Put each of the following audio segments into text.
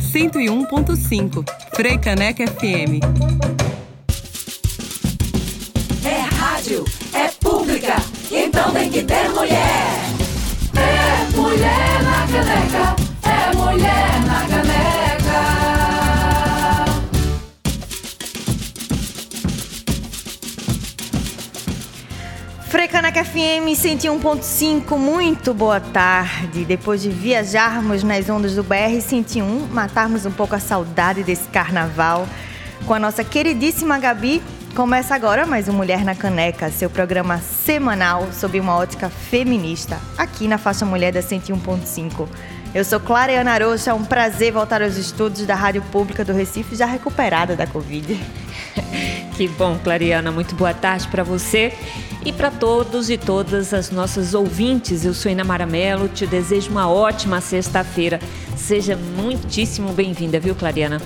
101.5 Freicaneca FM. É rádio, é pública, então tem que ter mulher. É mulher na caneca, é mulher na caneca. Frecaneca FM 101.5, muito boa tarde. Depois de viajarmos nas ondas do BR 101, matarmos um pouco a saudade desse carnaval, com a nossa queridíssima Gabi, começa agora mais um Mulher na Caneca, seu programa semanal sob uma ótica feminista, aqui na faixa Mulher da 101.5. Eu sou Clareana Arocha, é um prazer voltar aos estudos da Rádio Pública do Recife, já recuperada da Covid. Que bom, Clariana. Muito boa tarde para você e para todos e todas as nossas ouvintes. Eu sou Ina Maramelo, te desejo uma ótima sexta-feira. Seja muitíssimo bem-vinda, viu, Clariana?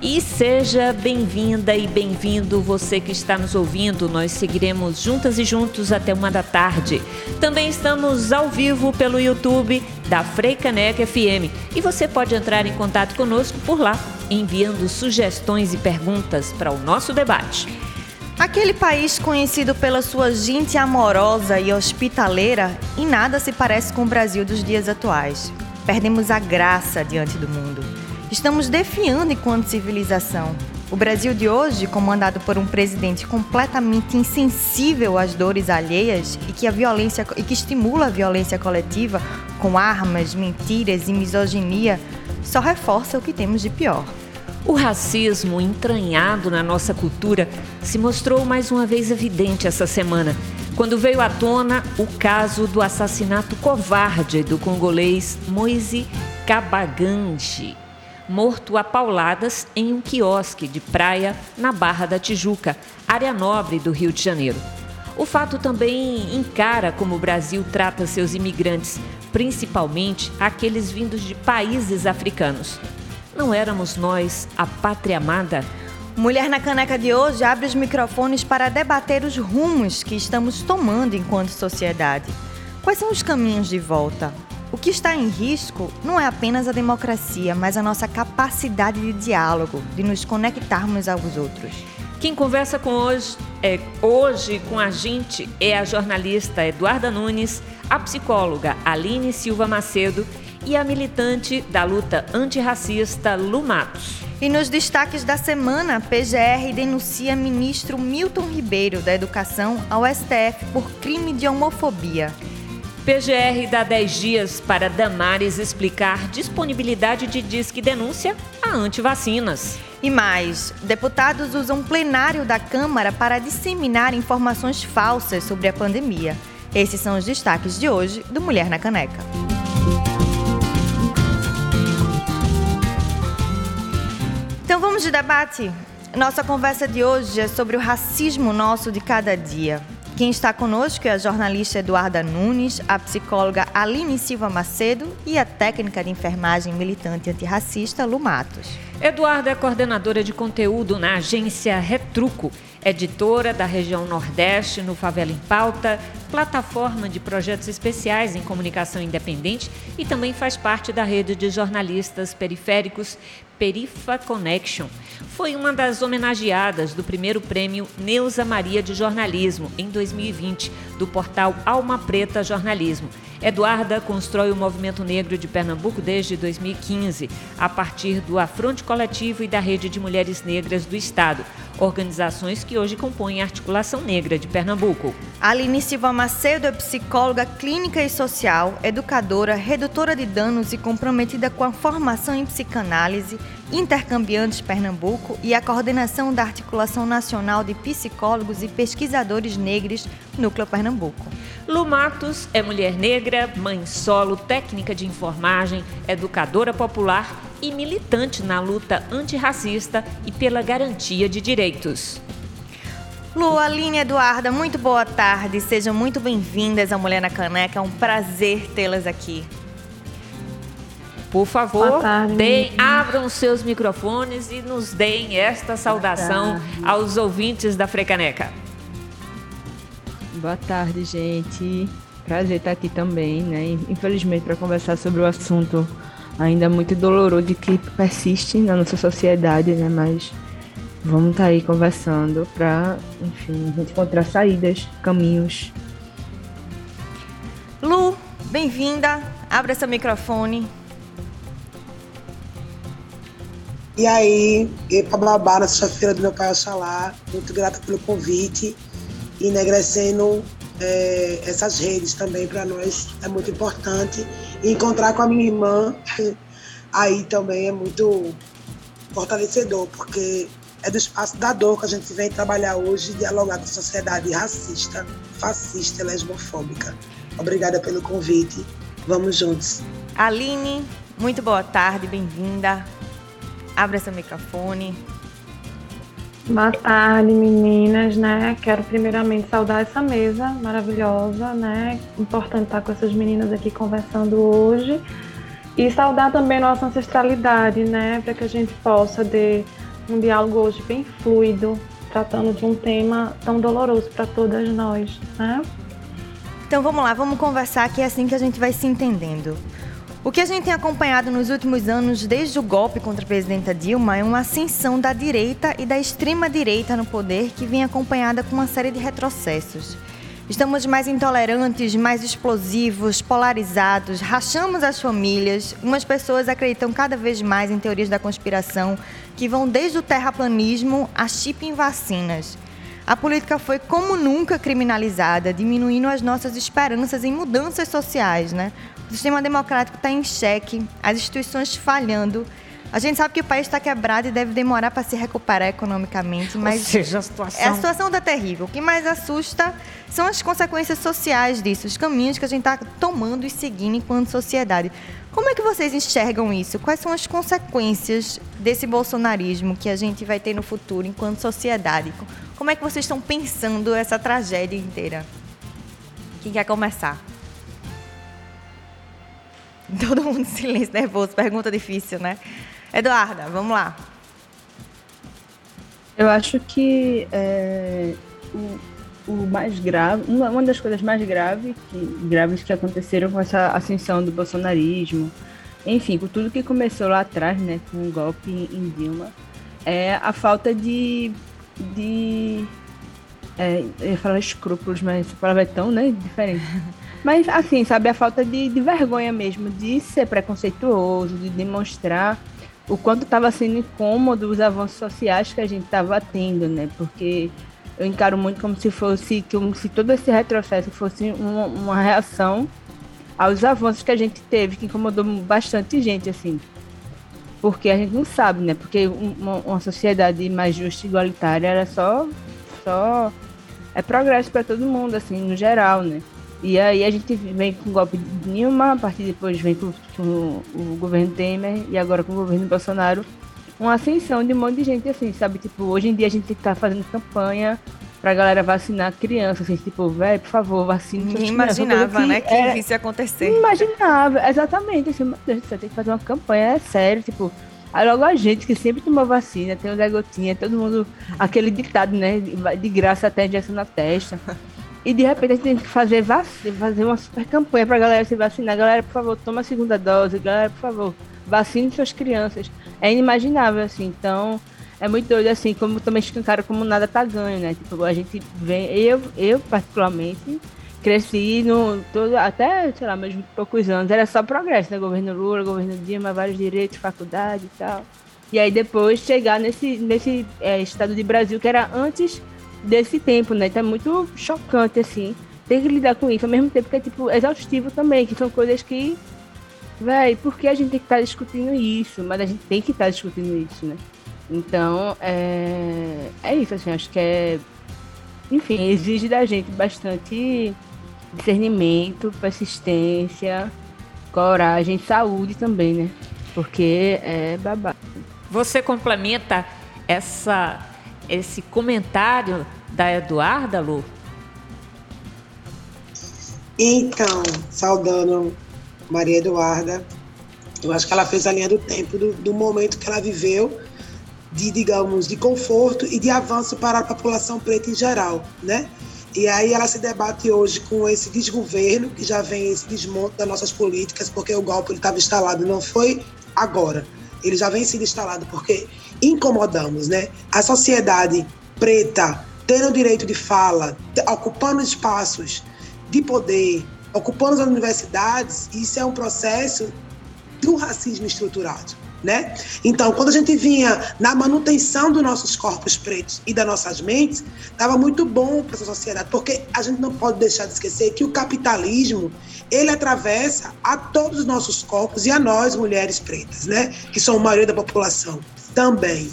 E seja bem-vinda e bem-vindo você que está nos ouvindo. Nós seguiremos juntas e juntos até uma da tarde. Também estamos ao vivo pelo YouTube da Freicaneca FM e você pode entrar em contato conosco por lá, enviando sugestões e perguntas para o nosso debate. Aquele país conhecido pela sua gente amorosa e hospitaleira, em nada se parece com o Brasil dos dias atuais. Perdemos a graça diante do mundo. Estamos defiando enquanto civilização. O Brasil de hoje, comandado por um presidente completamente insensível às dores alheias e que, a violência, e que estimula a violência coletiva com armas, mentiras e misoginia, só reforça o que temos de pior. O racismo entranhado na nossa cultura se mostrou mais uma vez evidente essa semana, quando veio à tona o caso do assassinato covarde do congolês Moise Kabaganji, morto a pauladas em um quiosque de praia na Barra da Tijuca, área nobre do Rio de Janeiro. O fato também encara como o Brasil trata seus imigrantes, principalmente aqueles vindos de países africanos. Não éramos nós a pátria amada? Mulher na Caneca de hoje abre os microfones para debater os rumos que estamos tomando enquanto sociedade. Quais são os caminhos de volta? O que está em risco não é apenas a democracia, mas a nossa capacidade de diálogo, de nos conectarmos aos outros. Quem conversa com hoje, é, hoje com a gente é a jornalista Eduarda Nunes, a psicóloga Aline Silva Macedo e a militante da luta antirracista Lu Matos. E nos destaques da semana, PGR denuncia ministro Milton Ribeiro da Educação ao STF por crime de homofobia. PGR dá 10 dias para Damares explicar disponibilidade de disque denúncia a antivacinas. E mais, deputados usam plenário da Câmara para disseminar informações falsas sobre a pandemia. Esses são os destaques de hoje do Mulher na Caneca. Então vamos de debate? Nossa conversa de hoje é sobre o racismo nosso de cada dia. Quem está conosco é a jornalista Eduarda Nunes, a psicóloga Aline Silva Macedo e a técnica de enfermagem militante antirracista Lu Matos. Eduarda é coordenadora de conteúdo na agência Retruco, editora da região Nordeste no Favela em Pauta, plataforma de projetos especiais em comunicação independente e também faz parte da rede de jornalistas periféricos Perifa Connection. Foi uma das homenageadas do primeiro prêmio Neuza Maria de Jornalismo em 2020 do portal Alma Preta Jornalismo. Eduarda constrói o movimento negro de Pernambuco desde 2015, a partir do Afronte Coletivo e da Rede de Mulheres Negras do Estado, organizações que hoje compõem a Articulação Negra de Pernambuco. Aline Silva Macedo é psicóloga clínica e social, educadora, redutora de danos e comprometida com a formação em psicanálise, Intercambiantes Pernambuco e a coordenação da Articulação Nacional de Psicólogos e Pesquisadores Negros, Núcleo Pernambuco. Lu Matos é mulher negra, mãe solo, técnica de enfermagem, educadora popular e militante na luta antirracista e pela garantia de direitos. Lu, Aline Eduarda, muito boa tarde. Sejam muito bem-vindas ao Mulher na Caneca. É um prazer tê-las aqui. Por favor, deem, abram seus microfones e nos deem esta saudação aos ouvintes da Frecaneca. Boa tarde, gente. Prazer estar aqui também, né? Infelizmente, para conversar sobre o assunto ainda muito doloroso que persiste na nossa sociedade, né? Mas vamos estar tá aí conversando para, enfim, a gente encontrar saídas, caminhos. Lu, bem-vinda. Abra seu microfone. E aí, eu para Babá, na sexta-feira do meu pai Oxalá, muito grata pelo convite e enegrecendo é, essas redes também para nós é muito importante. E encontrar com a minha irmã aí também é muito fortalecedor, porque é do espaço da dor que a gente vem trabalhar hoje, dialogar com a sociedade racista, fascista e lesbofóbica. Obrigada pelo convite. Vamos juntos. Aline, muito boa tarde, bem-vinda. Abra seu microfone. Boa tarde, meninas, né? Quero primeiramente saudar essa mesa maravilhosa, né? Importante estar com essas meninas aqui conversando hoje. E saudar também nossa ancestralidade, né? Para que a gente possa ter um diálogo hoje bem fluido, tratando de um tema tão doloroso para todas nós, né? Então vamos lá, vamos conversar que é assim que a gente vai se entendendo. O que a gente tem acompanhado nos últimos anos, desde o golpe contra a presidenta Dilma, é uma ascensão da direita e da extrema-direita no poder que vem acompanhada com uma série de retrocessos. Estamos mais intolerantes, mais explosivos, polarizados, rachamos as famílias. Umas pessoas acreditam cada vez mais em teorias da conspiração que vão desde o terraplanismo a chip em vacinas. A política foi como nunca criminalizada, diminuindo as nossas esperanças em mudanças sociais, né? O sistema democrático está em xeque, as instituições falhando. A gente sabe que o país está quebrado e deve demorar para se recuperar economicamente, mas Ou seja, a situação... É, a situação está terrível. O que mais assusta são as consequências sociais disso, os caminhos que a gente está tomando e seguindo enquanto sociedade. Como é que vocês enxergam isso? Quais são as consequências desse bolsonarismo que a gente vai ter no futuro enquanto sociedade? Como é que vocês estão pensando essa tragédia inteira? Quem quer começar? Todo mundo em silêncio, nervoso. Pergunta difícil, né? Eduarda, vamos lá. Eu acho que é, o, o, mais grave, uma, uma, das coisas mais graves que, graves que aconteceram com essa ascensão do bolsonarismo, enfim, com tudo que começou lá atrás, né, com o golpe em Dilma, é a falta de. de é, eu ia falar escrúpulos, mas essa palavra é tão né, diferente. Mas, assim, sabe, a falta de, de vergonha mesmo, de ser preconceituoso, de demonstrar o quanto estava sendo incômodo os avanços sociais que a gente estava tendo, né? Porque eu encaro muito como se fosse, como se todo esse retrocesso fosse uma, uma reação aos avanços que a gente teve, que incomodou bastante gente, assim. Porque a gente não sabe, né? Porque uma, uma sociedade mais justa e igualitária era só, só é progresso para todo mundo, assim, no geral, né? E aí a gente vem com o golpe de Dilma, a partir depois vem com, com, o governo Temer e agora com o governo Bolsonaro, uma ascensão de um monte de gente assim, sabe? Tipo, hoje em dia a gente tá fazendo campanha pra galera vacinar crianças, assim, tipo, velho, por favor, vacine Ninguém imaginava, que né, que era... isso ia acontecer. Imaginava, exatamente, assim, meu Deus do céu, tem que fazer uma campanha, é sério, tipo, Aí logo a gente que sempre tomou vacina, tem o Zé Gotinha, todo mundo, aquele ditado, né? De graça até injeção na testa. E de repente a gente tem que fazer, vacina, fazer uma super campanha pra galera se vacinar. Galera, por favor, toma a segunda dose. Galera, por favor, vacine suas crianças. É inimaginável, assim. Então, é muito doido, assim, como também escancaram como nada tá ganho, né? Tipo, a gente vem, eu, eu particularmente, cresci no, todo, até, sei lá, meus poucos anos, era só progresso, né? Governo Lula, governo Dilma, vários direitos, faculdade e tal. E aí depois chegar nesse, nesse é, estado de Brasil que era antes desse tempo, né? Então é muito chocante, assim. Tem que lidar com isso, ao mesmo tempo que é, tipo, exaustivo também, que são coisas que. Véi, por que a gente tem que estar tá discutindo isso? Mas a gente tem que estar tá discutindo isso, né? Então, é. É isso, assim, acho que é. Enfim, exige da gente bastante discernimento, persistência, coragem, saúde também, né? Porque é babado. Você complementa essa esse comentário da Eduarda, Lu? Então, saudando Maria Eduarda, eu acho que ela fez a linha do tempo, do, do momento que ela viveu, de, digamos, de conforto e de avanço para a população preta em geral, né? E aí ela se debate hoje com esse desgoverno, que já vem esse desmonte das nossas políticas, porque o golpe estava instalado, não foi agora. Ele já vem sendo instalado porque incomodamos, né? A sociedade preta tendo o direito de fala, ocupando espaços de poder, ocupando as universidades, isso é um processo do racismo estruturado né? Então, quando a gente vinha na manutenção dos nossos corpos pretos e das nossas mentes, estava muito bom para essa sociedade, porque a gente não pode deixar de esquecer que o capitalismo ele atravessa a todos os nossos corpos e a nós mulheres pretas, né? Que são a maioria da população também.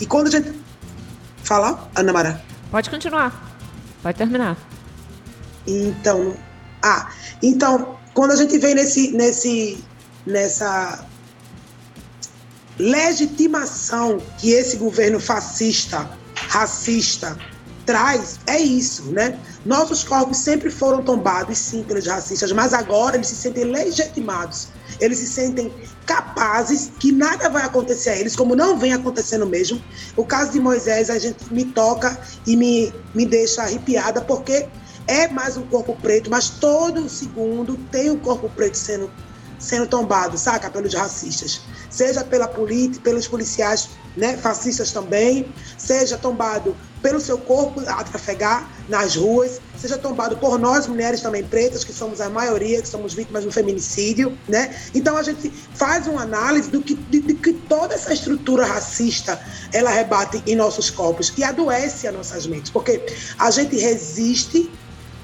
E quando a gente fala, Ana Mara, pode continuar, pode terminar. Então, ah, então quando a gente vem nesse nesse nessa legitimação que esse governo fascista, racista, traz é isso, né? Nossos corpos sempre foram tombados, sim, pelos racistas, mas agora eles se sentem legitimados. Eles se sentem capazes que nada vai acontecer a eles, como não vem acontecendo mesmo. O caso de Moisés, a gente me toca e me, me deixa arrepiada, porque é mais um corpo preto, mas todo segundo tem um corpo preto sendo sendo tombado, saca, pelos racistas. Seja pela política, pelos policiais né, fascistas também, seja tombado pelo seu corpo a trafegar nas ruas, seja tombado por nós mulheres também pretas, que somos a maioria, que somos vítimas do feminicídio, né? Então a gente faz uma análise do que, de, de que toda essa estrutura racista ela rebate em nossos corpos e adoece as nossas mentes, porque a gente resiste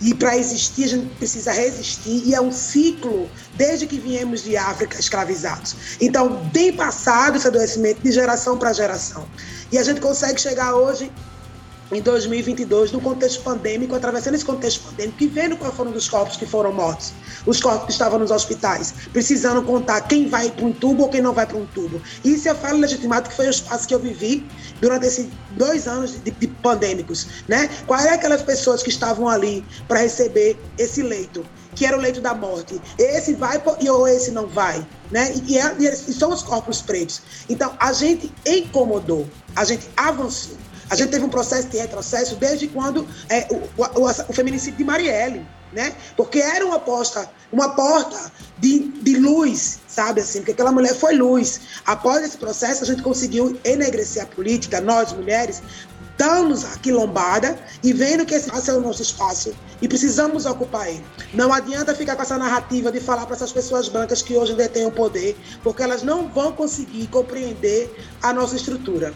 e para existir, a gente precisa resistir, e é um ciclo desde que viemos de África escravizados. Então, tem passado esse adoecimento de geração para geração. E a gente consegue chegar hoje em 2022, no contexto pandêmico, atravessando esse contexto pandêmico e vendo quais foram os corpos que foram mortos, os corpos que estavam nos hospitais, precisando contar quem vai para um tubo ou quem não vai para um tubo. Isso é falo legitimado que foi o espaço que eu vivi durante esses dois anos de, de pandêmicos, né? Quais eram aquelas pessoas que estavam ali para receber esse leito? que era o leito da morte. Esse vai e ou esse não vai, né? E, é, e, e são os corpos pretos. Então a gente incomodou, a gente avançou. A gente teve um processo de retrocesso desde quando é, o, o, o, feminicídio de Marielle, né? Porque era uma porta, uma porta de, de luz, sabe assim? Porque aquela mulher foi luz. Após esse processo, a gente conseguiu enegrecer a política, nós mulheres, dando-nos a quilombada e vendo que esse espaço é o nosso espaço e precisamos ocupar ele. Não adianta ficar com essa narrativa de falar para essas pessoas brancas que hoje detêm o poder, porque elas não vão conseguir compreender a nossa estrutura.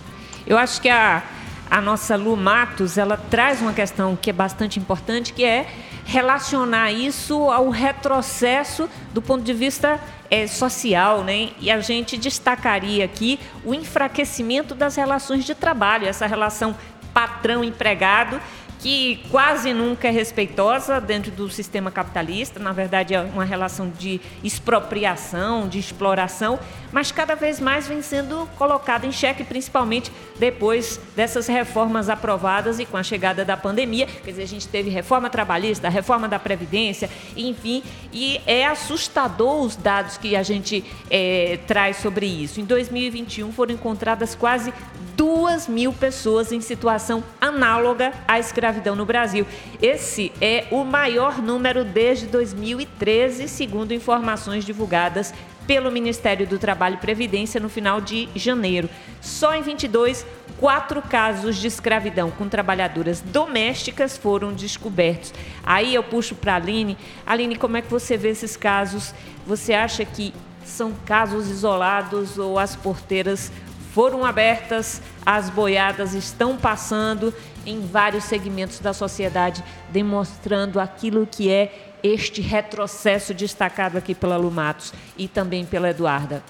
Eu acho que a a nossa Lu Matos, ela traz uma questão que é bastante importante, que é relacionar isso ao retrocesso do ponto de vista é, social, né? E a gente destacaria aqui o enfraquecimento das relações de trabalho, essa relação patrão-empregado que quase nunca é respeitosa dentro do sistema capitalista, na verdade é uma relação de expropriação, de exploração, mas cada vez mais vem sendo colocada em xeque, principalmente depois dessas reformas aprovadas e com a chegada da pandemia. Quer dizer, a gente teve reforma trabalhista, reforma da Previdência, enfim, e é assustador os dados que a gente é, traz sobre isso. Em 2021 foram encontradas quase duas mil pessoas em situação análoga à escravidão no Brasil. Esse é o maior número desde 2013, segundo informações divulgadas pelo Ministério do Trabalho e Previdência no final de janeiro. Só em 22, quatro casos de escravidão com trabalhadoras domésticas foram descobertos. Aí eu puxo para a Aline. Aline, como é que você vê esses casos? Você acha que são casos isolados ou as porteiras foram abertas, as boiadas estão passando em vários segmentos da sociedade, demonstrando aquilo que é este retrocesso destacado aqui pela Lumatos e também pela Eduarda.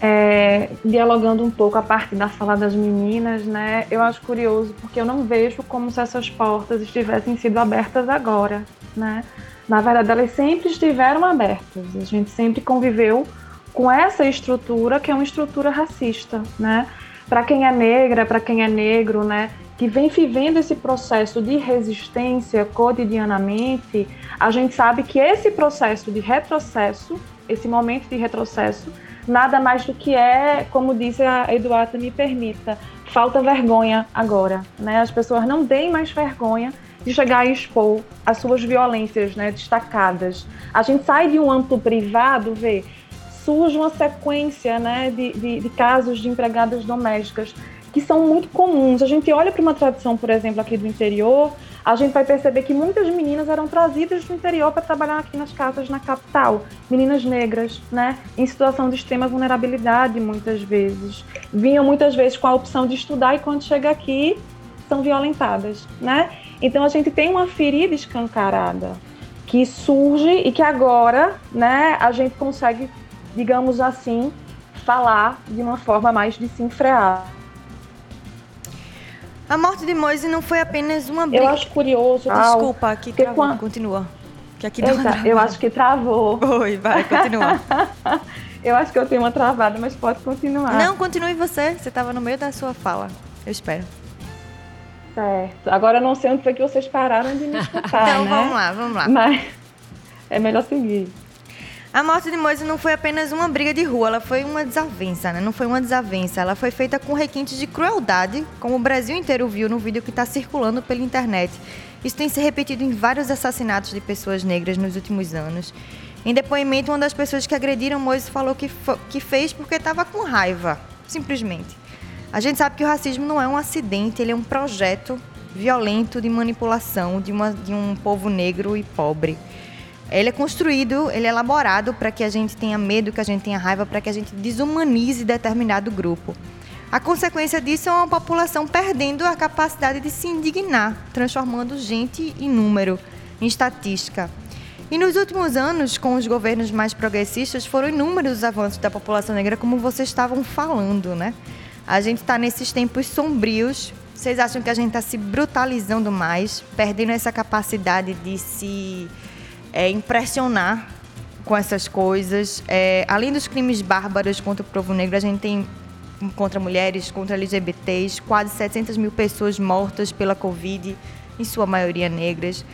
É, dialogando um pouco a parte da fala das meninas, né? Eu acho curioso porque eu não vejo como se essas portas estivessem sido abertas agora, né? Na verdade, elas sempre estiveram abertas. A gente sempre conviveu com essa estrutura que é uma estrutura racista, né? Para quem é negra, para quem é negro, né? que vem vivendo esse processo de resistência cotidianamente, a gente sabe que esse processo de retrocesso, esse momento de retrocesso, nada mais do que é, como disse a Eduarda, me permita, falta vergonha agora, né? As pessoas não têm mais vergonha de chegar e expor as suas violências, né, destacadas. A gente sai de um âmbito privado, vê, surge uma sequência, né, de, de, de casos de empregadas domésticas que são muito comuns. A gente olha para uma tradição, por exemplo, aqui do interior, a gente vai perceber que muitas meninas eram trazidas do interior para trabalhar aqui nas casas na capital. Meninas negras, né? Em situação de extrema vulnerabilidade, muitas vezes. Vinham muitas vezes com a opção de estudar e quando chega aqui são violentadas, né? Então a gente tem uma ferida escancarada que surge e que agora, né, a gente consegue, digamos assim, falar de uma forma mais desenfreada. A morte de Moise não foi apenas uma briga. Eu acho curioso. Desculpa, aqui travou. Quando... Continua. Que aqui Eita, eu acho que travou. Oi, vai, continua. eu acho que eu tenho uma travada, mas pode continuar. Não, continue você. Você estava no meio da sua fala. Eu espero. Certo. Agora eu não sei onde foi que vocês pararam de me escutar, então, né? vamos lá, vamos lá. Mas é melhor seguir. A morte de Moise não foi apenas uma briga de rua, ela foi uma desavença, né? Não foi uma desavença, ela foi feita com requintes de crueldade, como o Brasil inteiro viu no vídeo que está circulando pela internet. Isso tem se repetido em vários assassinatos de pessoas negras nos últimos anos. Em depoimento, uma das pessoas que agrediram Moise falou que, que fez porque estava com raiva, simplesmente. A gente sabe que o racismo não é um acidente, ele é um projeto violento de manipulação de, uma, de um povo negro e pobre. Ele é construído, ele é elaborado para que a gente tenha medo, que a gente tenha raiva, para que a gente desumanize determinado grupo. A consequência disso é uma população perdendo a capacidade de se indignar, transformando gente em número, em estatística. E nos últimos anos, com os governos mais progressistas, foram inúmeros os avanços da população negra, como vocês estavam falando, né? A gente está nesses tempos sombrios. Vocês acham que a gente está se brutalizando mais, perdendo essa capacidade de se é, impressionar com essas coisas. É, além dos crimes bárbaros contra o povo negro, a gente tem contra mulheres, contra LGBTs, quase 700 mil pessoas mortas pela Covid, em sua maioria negras.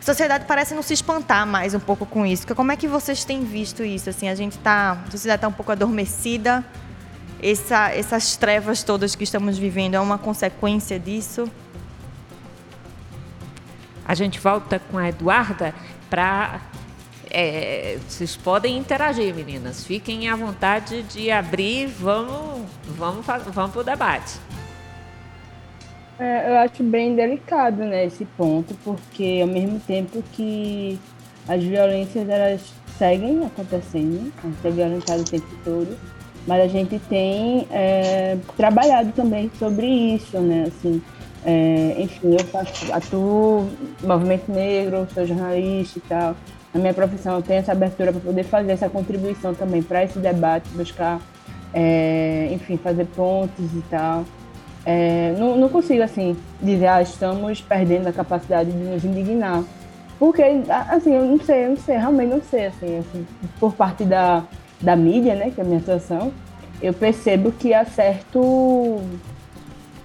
A sociedade parece não se espantar mais um pouco com isso. Como é que vocês têm visto isso? Assim, a gente tá, a sociedade está um pouco adormecida. Essa, essas trevas todas que estamos vivendo é uma consequência disso? A gente volta com a Eduarda para. É, vocês podem interagir, meninas. Fiquem à vontade de abrir. Vamos, vamos, vamos para o debate. É, eu acho bem delicado né, esse ponto, porque ao mesmo tempo que as violências elas seguem acontecendo, a gente é violentado o tempo todo, mas a gente tem é, trabalhado também sobre isso, né? Assim, é, enfim, eu faço, atuo movimento negro, sou jornalista e tal. Na minha profissão eu tenho essa abertura para poder fazer essa contribuição também para esse debate, buscar, é, enfim, fazer pontos e tal. É, não, não, consigo, assim, dizer, ah, estamos perdendo a capacidade de nos indignar. Porque, assim, eu não sei, eu não sei, realmente não sei, assim, assim por parte da, da mídia, né, que é a minha situação, eu percebo que há certo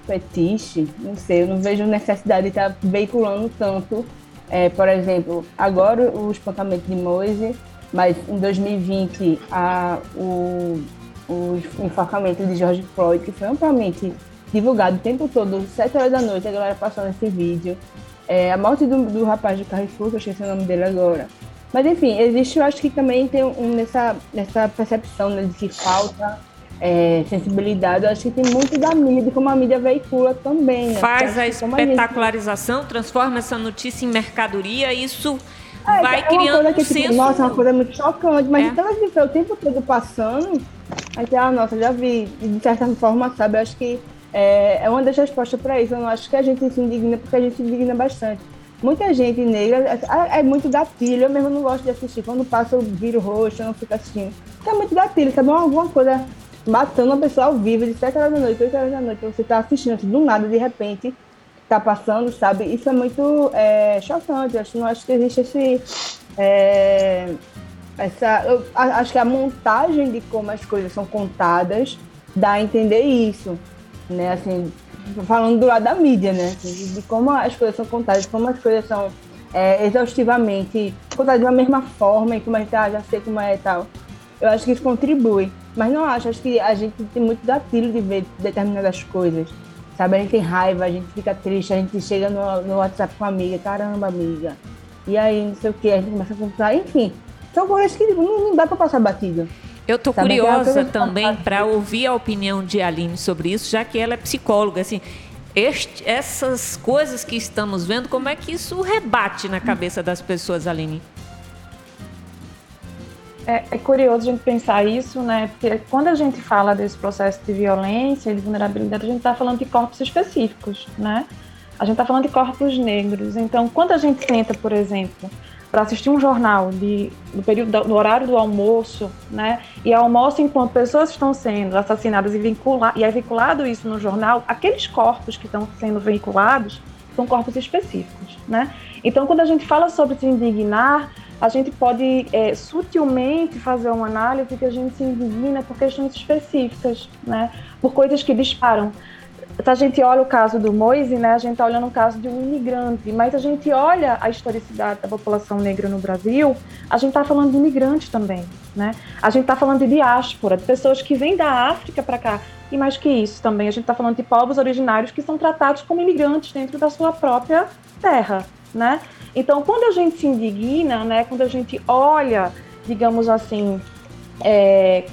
fetiche, não sei, eu não vejo necessidade de estar veiculando tanto. É, por exemplo, agora o espancamento de Moise, mas em 2020 a, o, o enforcamento de George Floyd, que foi amplamente divulgado o tempo todo, 7 horas da noite, a galera passando esse vídeo. É, a morte do, do rapaz do Carrefour, que eu esqueci o nome dele agora. Mas enfim, existe, eu acho que também tem um, nessa, nessa percepção né, de que falta é, sensibilidade, eu acho que tem muito da mídia, como a mídia veicula também. Né? Faz a espetacularização, gente... transforma essa notícia em mercadoria, isso é, vai é criando que, um tipo, senso... Nossa, é uma coisa muito chocante, mas é. então a gente vê o tempo todo passando, aí ah, nossa, já vi, de certa forma, sabe, eu acho que é, é uma das respostas para isso, eu não acho que a gente se indigna, porque a gente se indigna bastante. Muita gente negra é, é muito gatilho, eu mesmo não gosto de assistir, quando passa eu viro roxo, eu não fico assistindo, porque é muito gatilho, sabe, alguma coisa matando uma pessoa ao vivo de 7 horas da noite, 8 horas da noite, você tá assistindo, assim, do nada, de repente, tá passando, sabe? Isso é muito é, chocante. Eu acho, não acho que existe esse. É, essa, eu acho que a montagem de como as coisas são contadas dá a entender isso. né? Assim, falando do lado da mídia, né? De como as coisas são contadas, como as coisas são é, exaustivamente contadas de uma mesma forma e como a gente ah, já sei como é e tal. Eu acho que isso contribui. Mas não acho, acho que a gente tem muito gatilho de ver determinadas coisas. Sabe, a gente tem raiva, a gente fica triste, a gente chega no, no WhatsApp com a amiga, caramba, amiga. E aí, não sei o que, a gente começa a contar, enfim. São coisas que não, não dá para passar batido. Eu tô Sabe, curiosa também para ouvir a opinião de Aline sobre isso, já que ela é psicóloga, assim, este, essas coisas que estamos vendo, como é que isso rebate na cabeça das pessoas, Aline? É, é, curioso a gente pensar isso, né? Porque quando a gente fala desse processo de violência e de vulnerabilidade, a gente está falando de corpos específicos, né? A gente está falando de corpos negros. Então, quando a gente senta, por exemplo, para assistir um jornal de, do período do horário do almoço, né? E almoço enquanto pessoas estão sendo assassinadas e vincula, e é vinculado isso no jornal, aqueles corpos que estão sendo veiculados são corpos específicos, né? Então, quando a gente fala sobre se indignar, a gente pode é, sutilmente fazer uma análise que a gente se indigna por questões específicas, né? Por coisas que disparam se a gente olha o caso do Moise, né, a gente está olhando o caso de um imigrante, mas a gente olha a historicidade da população negra no Brasil, a gente está falando de imigrantes também, né? A gente está falando de diáspora, de pessoas que vêm da África para cá. E mais que isso também, a gente está falando de povos originários que são tratados como imigrantes dentro da sua própria terra, né? Então, quando a gente se indigna, né, quando a gente olha, digamos assim, é,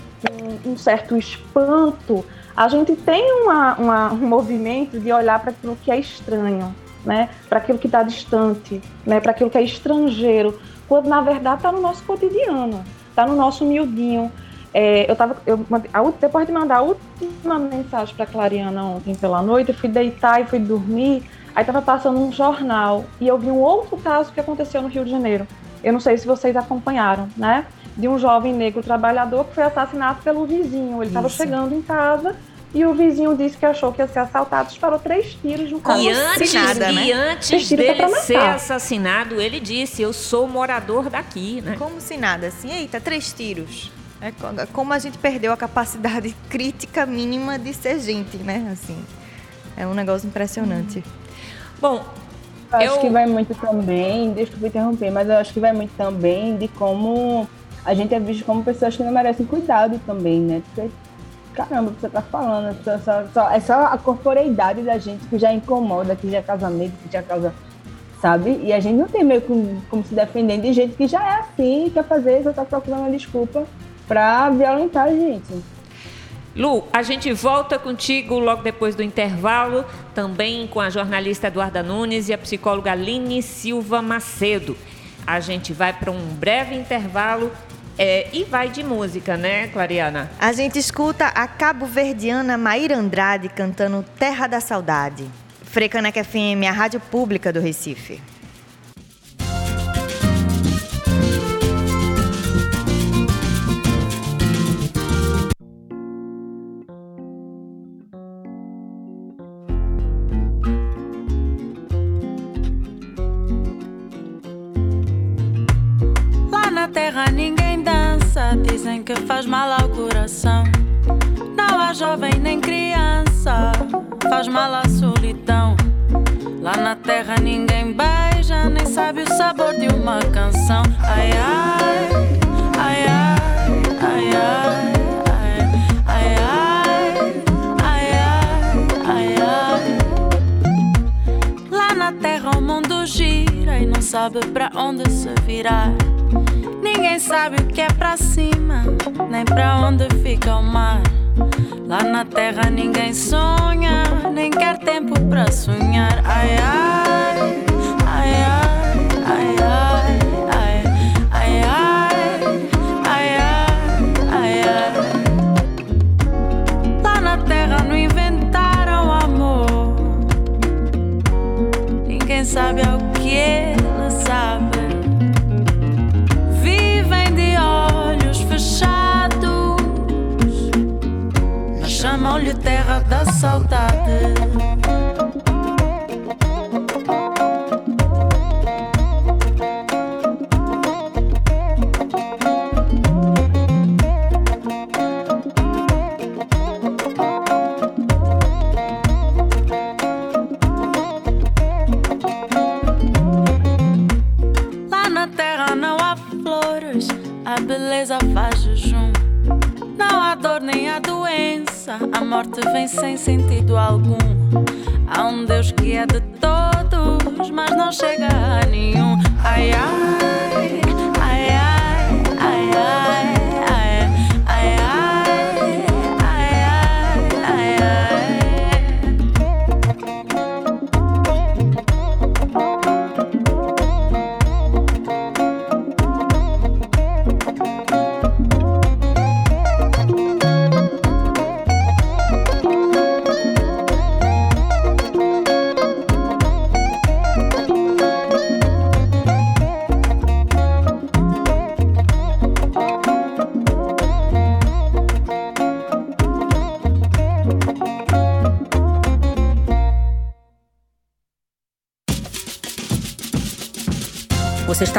com um certo espanto a gente tem uma, uma, um movimento de olhar para aquilo que é estranho, né? para aquilo que está distante, né? para aquilo que é estrangeiro, quando na verdade está no nosso cotidiano, está no nosso miudinho. É, eu tava, eu, depois de mandar a última mensagem para Clariana ontem pela noite, eu fui deitar e fui dormir. Aí estava passando um jornal e eu vi um outro caso que aconteceu no Rio de Janeiro. Eu não sei se vocês acompanharam, né? De um jovem negro trabalhador que foi assassinado pelo vizinho. Ele estava chegando em casa e o vizinho disse que achou que ia ser assaltado, disparou três tiros no carro. E antes, nada, né? e antes dele ser assassinado, ele disse: Eu sou morador daqui, né? Como se nada, assim, eita, três tiros. É como a gente perdeu a capacidade crítica mínima de ser gente, né? Assim, é um negócio impressionante. Hum. Bom, eu acho eu... que vai muito também, eu interromper, mas eu acho que vai muito também de como a gente é visto como pessoas que não merecem cuidado também, né? Porque caramba, você tá falando, só, só, só, é só a corporeidade da gente que já incomoda, que já causa medo, que já causa, sabe? E a gente não tem meio como, como se defender de gente que já é assim, quer fazer, só tá procurando uma desculpa pra violentar a gente. Lu, a gente volta contigo logo depois do intervalo, também com a jornalista Eduarda Nunes e a psicóloga Aline Silva Macedo. A gente vai para um breve intervalo é, e vai de música, né, Clariana? A gente escuta a cabo-verdiana Maíra Andrade cantando Terra da Saudade. Frecaneca FM, a rádio pública do Recife. Que faz mal ao coração. Não há jovem nem criança, faz mal à solidão. Lá na terra ninguém beija, nem sabe o sabor de uma canção. Ai ai, ai ai, ai ai. Ai, ai, ai, Lá na terra o mundo gira e não sabe para onde se virar. Ninguém sabe o que é pra cima, nem pra onde fica o mar. Lá na terra ninguém sonha, nem quer tempo pra sonhar. Ai ai, ai ai, ai ai, ai ai, ai ai. Lá na terra não inventaram amor. Ninguém sabe ao que ele terra da saudade. Sem sentido algum.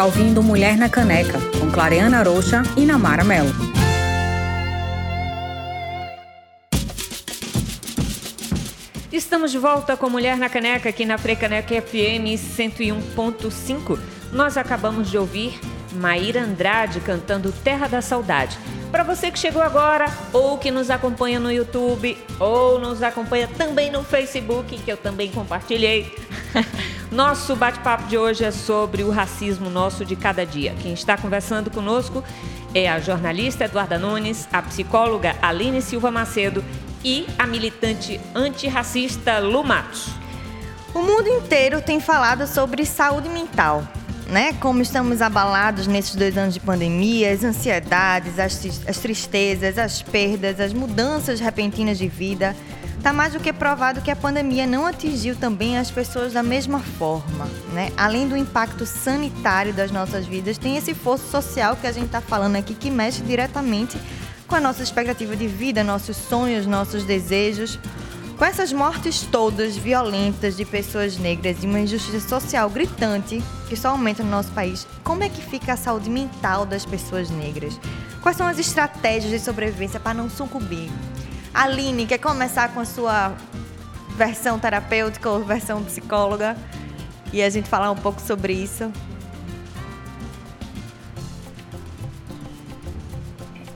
Está ouvindo Mulher na Caneca, com Clareana Rocha e Namara Mello. Estamos de volta com Mulher na Caneca aqui na Frecaneca FM 101.5. Nós acabamos de ouvir Maíra Andrade cantando Terra da Saudade. Para você que chegou agora, ou que nos acompanha no YouTube, ou nos acompanha também no Facebook, que eu também compartilhei. Nosso bate-papo de hoje é sobre o racismo nosso de cada dia. Quem está conversando conosco é a jornalista Eduarda Nunes, a psicóloga Aline Silva Macedo e a militante antirracista Lu Matos. O mundo inteiro tem falado sobre saúde mental, né? Como estamos abalados nesses dois anos de pandemia, as ansiedades, as, as tristezas, as perdas, as mudanças repentinas de vida. Está mais do que provado que a pandemia não atingiu também as pessoas da mesma forma. Né? Além do impacto sanitário das nossas vidas, tem esse fosso social que a gente está falando aqui que mexe diretamente com a nossa expectativa de vida, nossos sonhos, nossos desejos. Com essas mortes todas violentas de pessoas negras e uma injustiça social gritante que só aumenta no nosso país, como é que fica a saúde mental das pessoas negras? Quais são as estratégias de sobrevivência para não sucumbir? Aline, quer começar com a sua versão terapêutica ou versão psicóloga? E a gente falar um pouco sobre isso?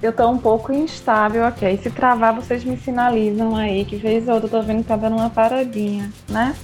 Eu tô um pouco instável ok. Se travar, vocês me sinalizam aí, que vez ou outra eu tô vendo que tá dando uma paradinha, né?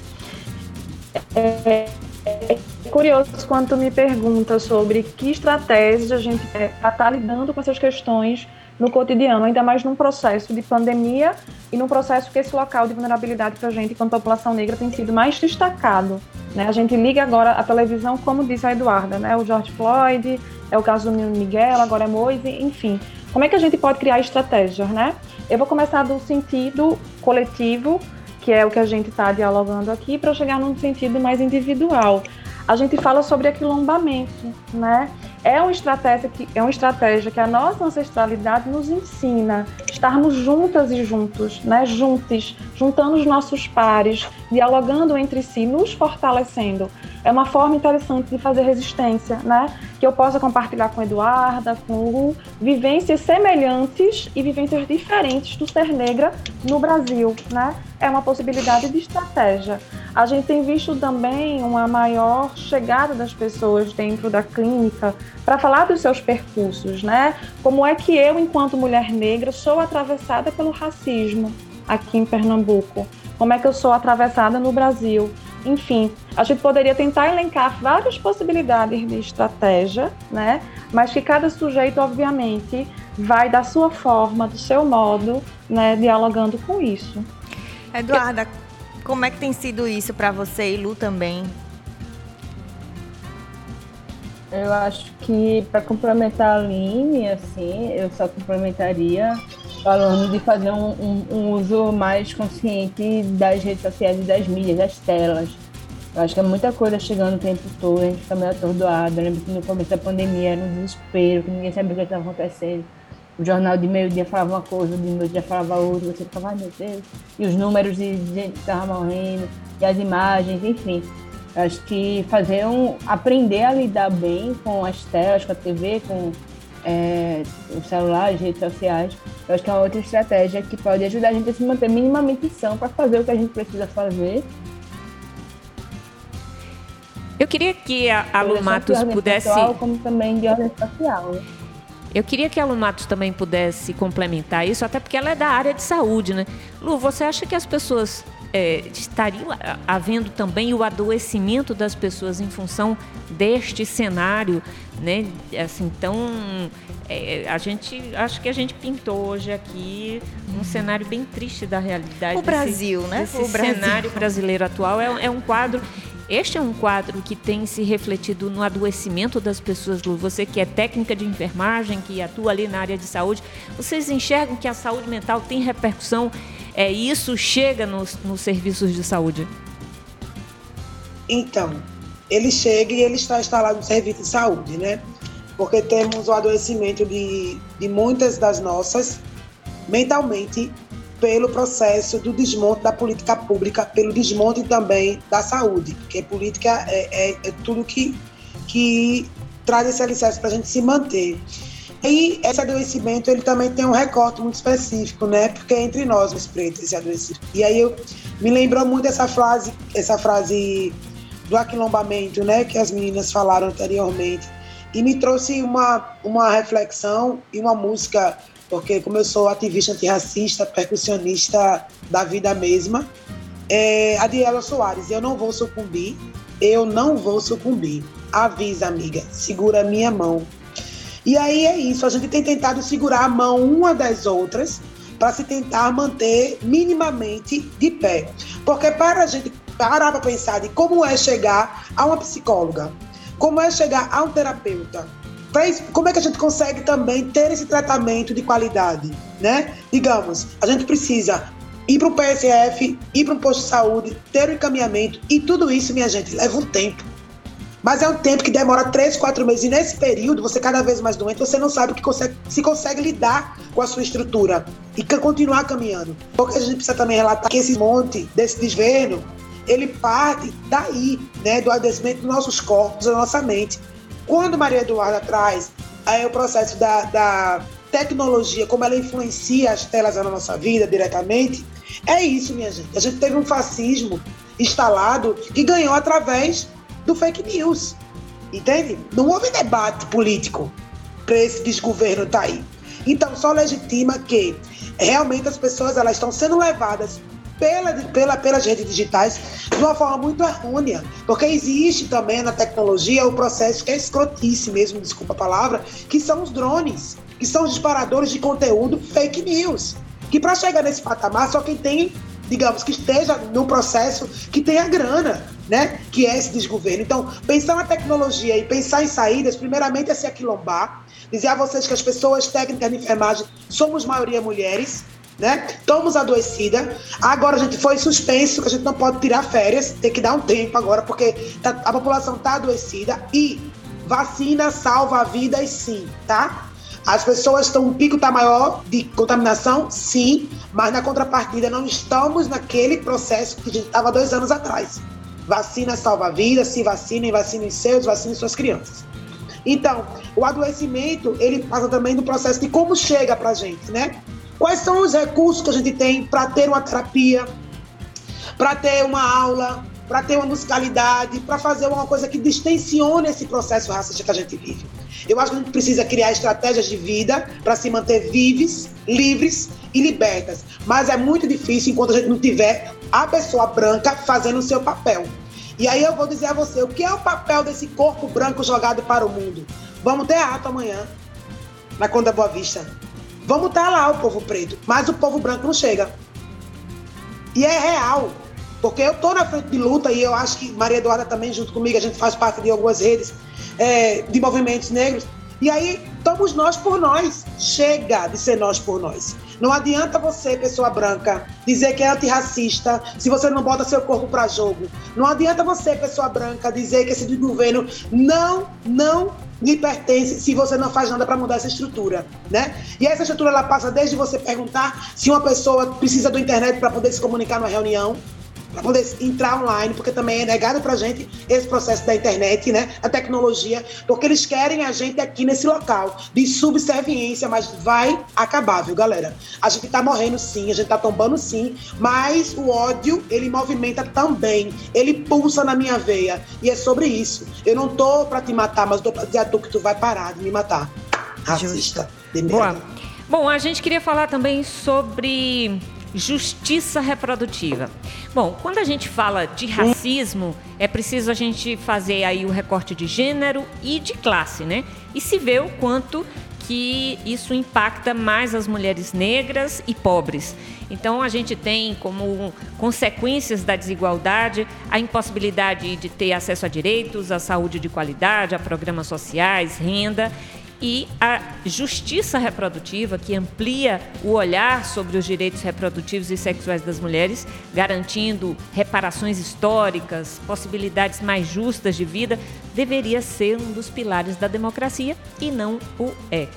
É, é curioso quando tu me pergunta sobre que estratégia a gente tá lidando com essas questões no cotidiano, ainda mais num processo de pandemia e num processo que esse local de vulnerabilidade para a gente, enquanto população negra, tem sido mais destacado. Né? A gente liga agora a televisão, como disse a Eduarda, né? o George Floyd, é o caso do menino Miguel, agora é Moise, enfim. Como é que a gente pode criar estratégias, né? Eu vou começar do sentido coletivo, que é o que a gente está dialogando aqui, para chegar num sentido mais individual. A gente fala sobre aquilombamento, né? É uma estratégia que é uma estratégia que a nossa ancestralidade nos ensina. Estarmos juntas e juntos, né, juntos, juntando os nossos pares, dialogando entre si, nos fortalecendo. É uma forma interessante de fazer resistência, né? Que eu possa compartilhar com Eduarda, com Lu, vivências semelhantes e vivências diferentes do ser negra no Brasil, né? É uma possibilidade de estratégia. A gente tem visto também uma maior chegada das pessoas dentro da clínica para falar dos seus percursos, né? Como é que eu, enquanto mulher negra, sou atravessada pelo racismo aqui em Pernambuco? Como é que eu sou atravessada no Brasil? Enfim, a gente poderia tentar elencar várias possibilidades de estratégia, né? Mas que cada sujeito, obviamente, vai da sua forma, do seu modo, né, dialogando com isso. Eduarda, como é que tem sido isso para você e Lu também? Eu acho que para complementar a Aline, assim, eu só complementaria falando de fazer um, um, um, uso mais consciente das redes sociais e das mídias, das telas. Eu acho que é muita coisa chegando o tempo todo, a gente fica meio atordoado. Eu lembro que no começo da pandemia era um desespero, que ninguém sabia o que estava acontecendo o jornal de meio-dia falava uma coisa, de noite falava outra, você ficava, ai meu Deus, e os números de gente que estava morrendo, e as imagens, enfim. Acho que fazer um. aprender a lidar bem com as telas, com a TV, com é, o celular, as redes sociais, eu acho que é uma outra estratégia que pode ajudar a gente a se manter minimamente são para fazer o que a gente precisa fazer. Eu queria que a, a Lu Matos pudesse. Pessoal, como também de ordem social. Eu queria que a Lu Matos também pudesse complementar isso, até porque ela é da área de saúde, né? Lu, você acha que as pessoas é, estariam havendo também o adoecimento das pessoas em função deste cenário, né? Assim, então, é, a gente, acho que a gente pintou hoje aqui um cenário bem triste da realidade. O Brasil, desse, né? Desse o Brasil. cenário brasileiro atual é, é um quadro este é um quadro que tem se refletido no adoecimento das pessoas, Lu. Você que é técnica de enfermagem, que atua ali na área de saúde, vocês enxergam que a saúde mental tem repercussão? É, isso chega nos, nos serviços de saúde? Então, ele chega e ele está instalado no serviço de saúde, né? Porque temos o adoecimento de, de muitas das nossas mentalmente pelo processo do desmonte da política pública, pelo desmonte também da saúde, porque política é, é, é tudo que, que traz esse alicerce para a gente se manter. E esse adoecimento, ele também tem um recorte muito específico, né? Porque é entre nós, os pretos, esse adoecimento. E aí eu me lembrou muito essa frase, essa frase do aquilombamento, né? Que as meninas falaram anteriormente. E me trouxe uma, uma reflexão e uma música porque como eu sou ativista antirracista, percussionista da vida mesma, é, a Diela Soares, eu não vou sucumbir, eu não vou sucumbir. Avisa, amiga, segura minha mão. E aí é isso, a gente tem tentado segurar a mão uma das outras para se tentar manter minimamente de pé. Porque para a gente parar para pensar de como é chegar a uma psicóloga, como é chegar a um terapeuta, como é que a gente consegue também ter esse tratamento de qualidade, né? Digamos, a gente precisa ir para o PSF, ir para um posto de saúde, ter o um encaminhamento e tudo isso, minha gente, leva um tempo. Mas é um tempo que demora três, quatro meses. E nesse período, você cada vez mais doente, você não sabe que consegue, se consegue lidar com a sua estrutura e continuar caminhando. Porque a gente precisa também relatar que esse monte desse desveno, ele parte daí, né, do adoecimento dos nossos corpos, da nossa mente. Quando Maria Eduarda traz aí o processo da, da tecnologia, como ela influencia as telas na nossa vida diretamente, é isso, minha gente. A gente teve um fascismo instalado que ganhou através do fake news. Entende? Não houve debate político para esse desgoverno estar tá aí. Então, só legitima que realmente as pessoas elas estão sendo levadas pela, pela, pelas redes digitais de uma forma muito errônea. Porque existe também na tecnologia o processo que é escrotice mesmo, desculpa a palavra, que são os drones, que são os disparadores de conteúdo fake news. Que para chegar nesse patamar, só quem tem, digamos, que esteja no processo que tenha grana, né? Que é esse desgoverno. Então, pensar na tecnologia e pensar em saídas, primeiramente é se aquilombar, dizer a vocês que as pessoas técnicas de enfermagem somos maioria mulheres, né? Estamos adoecida. Agora a gente foi suspenso, que a gente não pode tirar férias, tem que dar um tempo agora, porque tá, a população está adoecida e vacina salva vidas sim, tá? As pessoas estão, o pico está maior de contaminação, sim, mas na contrapartida não estamos naquele processo que a gente estava dois anos atrás. Vacina salva vidas, se vacinem, vacinem seus, vacinem suas crianças. Então, o adoecimento, ele passa também do processo de como chega pra gente, né? Quais são os recursos que a gente tem para ter uma terapia, para ter uma aula, para ter uma musicalidade, para fazer uma coisa que distensione esse processo racista que a gente vive. Eu acho que a gente precisa criar estratégias de vida para se manter vivos, livres e libertas. Mas é muito difícil enquanto a gente não tiver a pessoa branca fazendo o seu papel. E aí eu vou dizer a você, o que é o papel desse corpo branco jogado para o mundo? Vamos ter ato amanhã, na Conda Boa Vista. Vamos estar tá lá, o povo preto, mas o povo branco não chega. E é real, porque eu estou na frente de luta e eu acho que Maria Eduarda também, junto comigo, a gente faz parte de algumas redes é, de movimentos negros. E aí, estamos nós por nós. Chega de ser nós por nós. Não adianta você, pessoa branca, dizer que é antirracista se você não bota seu corpo para jogo. Não adianta você, pessoa branca, dizer que esse governo não, não lhe pertence se você não faz nada para mudar essa estrutura, né? E essa estrutura ela passa desde você perguntar se uma pessoa precisa da internet para poder se comunicar numa reunião, para poder entrar online, porque também é negado para a gente esse processo da internet, né, a tecnologia, porque eles querem a gente aqui nesse local de subserviência, mas vai acabar, viu, galera? A gente está morrendo sim, a gente está tombando sim, mas o ódio, ele movimenta também, ele pulsa na minha veia, e é sobre isso. Eu não tô para te matar, mas tô para dizer a tu que tu vai parar de me matar. racista. Boa. Bom, a gente queria falar também sobre justiça reprodutiva. Bom, quando a gente fala de racismo, é preciso a gente fazer aí o recorte de gênero e de classe, né? E se vê o quanto que isso impacta mais as mulheres negras e pobres. Então, a gente tem como consequências da desigualdade a impossibilidade de ter acesso a direitos, a saúde de qualidade, a programas sociais, renda e a justiça reprodutiva, que amplia o olhar sobre os direitos reprodutivos e sexuais das mulheres, garantindo reparações históricas, possibilidades mais justas de vida, deveria ser um dos pilares da democracia e não o é.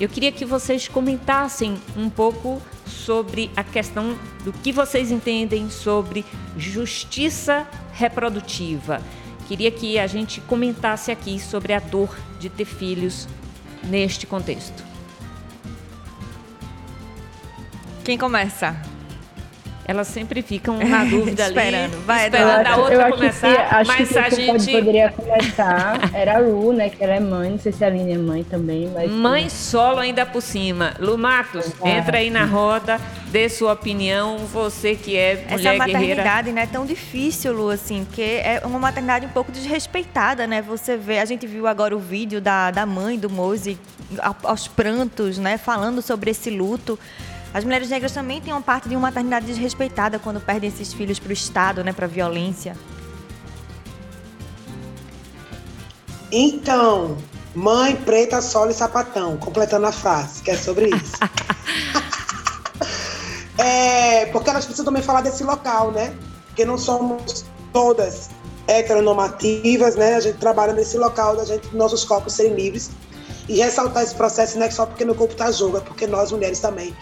Eu queria que vocês comentassem um pouco sobre a questão do que vocês entendem sobre justiça reprodutiva. Queria que a gente comentasse aqui sobre a dor de ter filhos neste contexto. Quem começa? Elas sempre ficam na dúvida esperando. ali, Vai, esperando a outra eu acho começar, que, acho mas que a gente... poderia começar era a Ru, né? Que ela é mãe, não sei se a Aline é mãe também, mas... Mãe solo ainda por cima. Lu Matos, entra aí na roda, dê sua opinião, você que é Essa mulher guerreira. maternidade não é tão difícil, Lu, assim, porque é uma maternidade um pouco desrespeitada, né? Você vê, a gente viu agora o vídeo da, da mãe do Mose aos prantos, né? Falando sobre esse luto. As mulheres negras também têm uma parte de uma maternidade desrespeitada quando perdem esses filhos para o Estado, né? Para violência. Então, mãe, preta, solo e sapatão, completando a frase, que é sobre isso. é, porque elas precisam também falar desse local, né? Porque não somos todas heteronormativas, né? A gente trabalha nesse local da gente, nossos corpos serem livres. E ressaltar esse processo não é só porque meu corpo tá jogo, é porque nós mulheres também.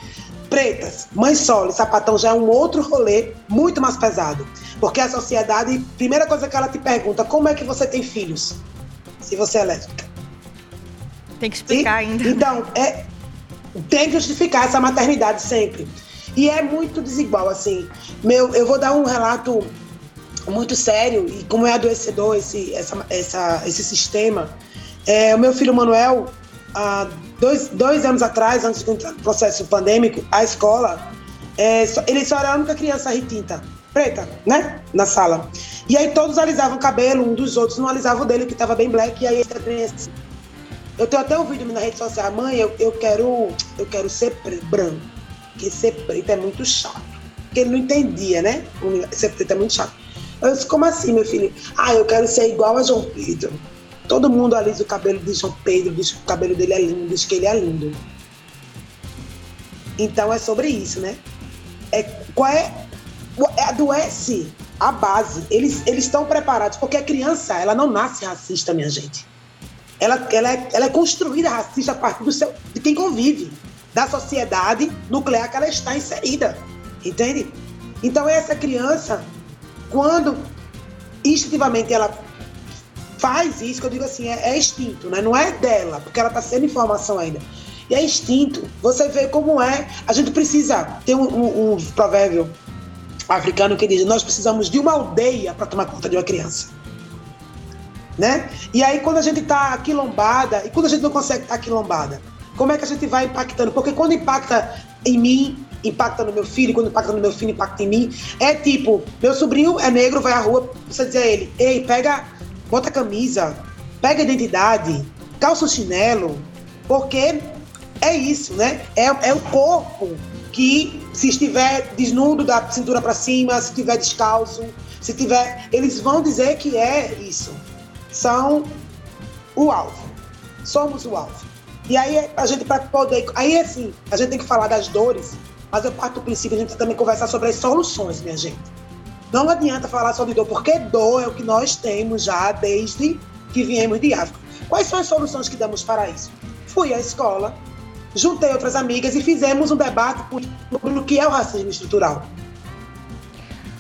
Pretas, mãe solo e sapatão já é um outro rolê muito mais pesado. Porque a sociedade, primeira coisa que ela te pergunta, como é que você tem filhos? Se você é lésbica. Tem que explicar ainda. Então, é, tem que justificar essa maternidade sempre. E é muito desigual, assim. Meu, eu vou dar um relato muito sério e como é adoecedor esse, essa, essa, esse sistema. É, o meu filho Manuel, há dois, dois anos atrás, antes do processo pandêmico, a escola, é, ele só era a única criança retinta, preta, né? Na sala. E aí todos alisavam o cabelo, um dos outros não alisava o dele, que estava bem black, e aí também assim. Eu tenho até um vídeo na rede social, mãe, eu, eu quero eu quero ser branco, porque ser preto é muito chato. Porque ele não entendia, né? Ser preto é muito chato. Eu disse, como assim, meu filho? Ah, eu quero ser igual a João Pedro. Todo mundo alisa o cabelo de João Pedro, diz que o cabelo dele é lindo, diz que ele é lindo. Então é sobre isso, né? É, qual é, é adoece a base. Eles eles estão preparados, porque a criança, ela não nasce racista, minha gente. Ela, ela, é, ela é construída racista a partir do seu, de quem convive, da sociedade nuclear que ela está inserida. Entende? Então, essa criança, quando instintivamente ela faz isso, que eu digo assim, é, é instinto, né? não é dela, porque ela está sendo informação ainda. E é instinto. Você vê como é. A gente precisa. Tem um, um- um provérbio africano que diz: Nós precisamos de uma aldeia para tomar conta de uma criança. Né? E aí, quando a gente está quilombada, e quando a gente não consegue estar quilombada, como é que a gente vai impactando? Porque quando impacta em mim, impacta no meu filho, quando impacta no meu filho, impacta em mim. É tipo, meu sobrinho é negro, vai à rua, você diz a ele, ei, pega, bota a camisa, pega a identidade, calça o chinelo, porque é isso, né? É, é o corpo que, se estiver desnudo da cintura para cima, se estiver descalço, se tiver. Eles vão dizer que é isso. São o alvo. Somos o alvo. E aí a gente para poder. Aí assim, a gente tem que falar das dores, mas eu parto do princípio a gente também conversar sobre as soluções, minha gente. Não adianta falar sobre dor, porque dor é o que nós temos já desde que viemos de África. Quais são as soluções que damos para isso? Fui à escola, juntei outras amigas e fizemos um debate sobre o que é o racismo estrutural.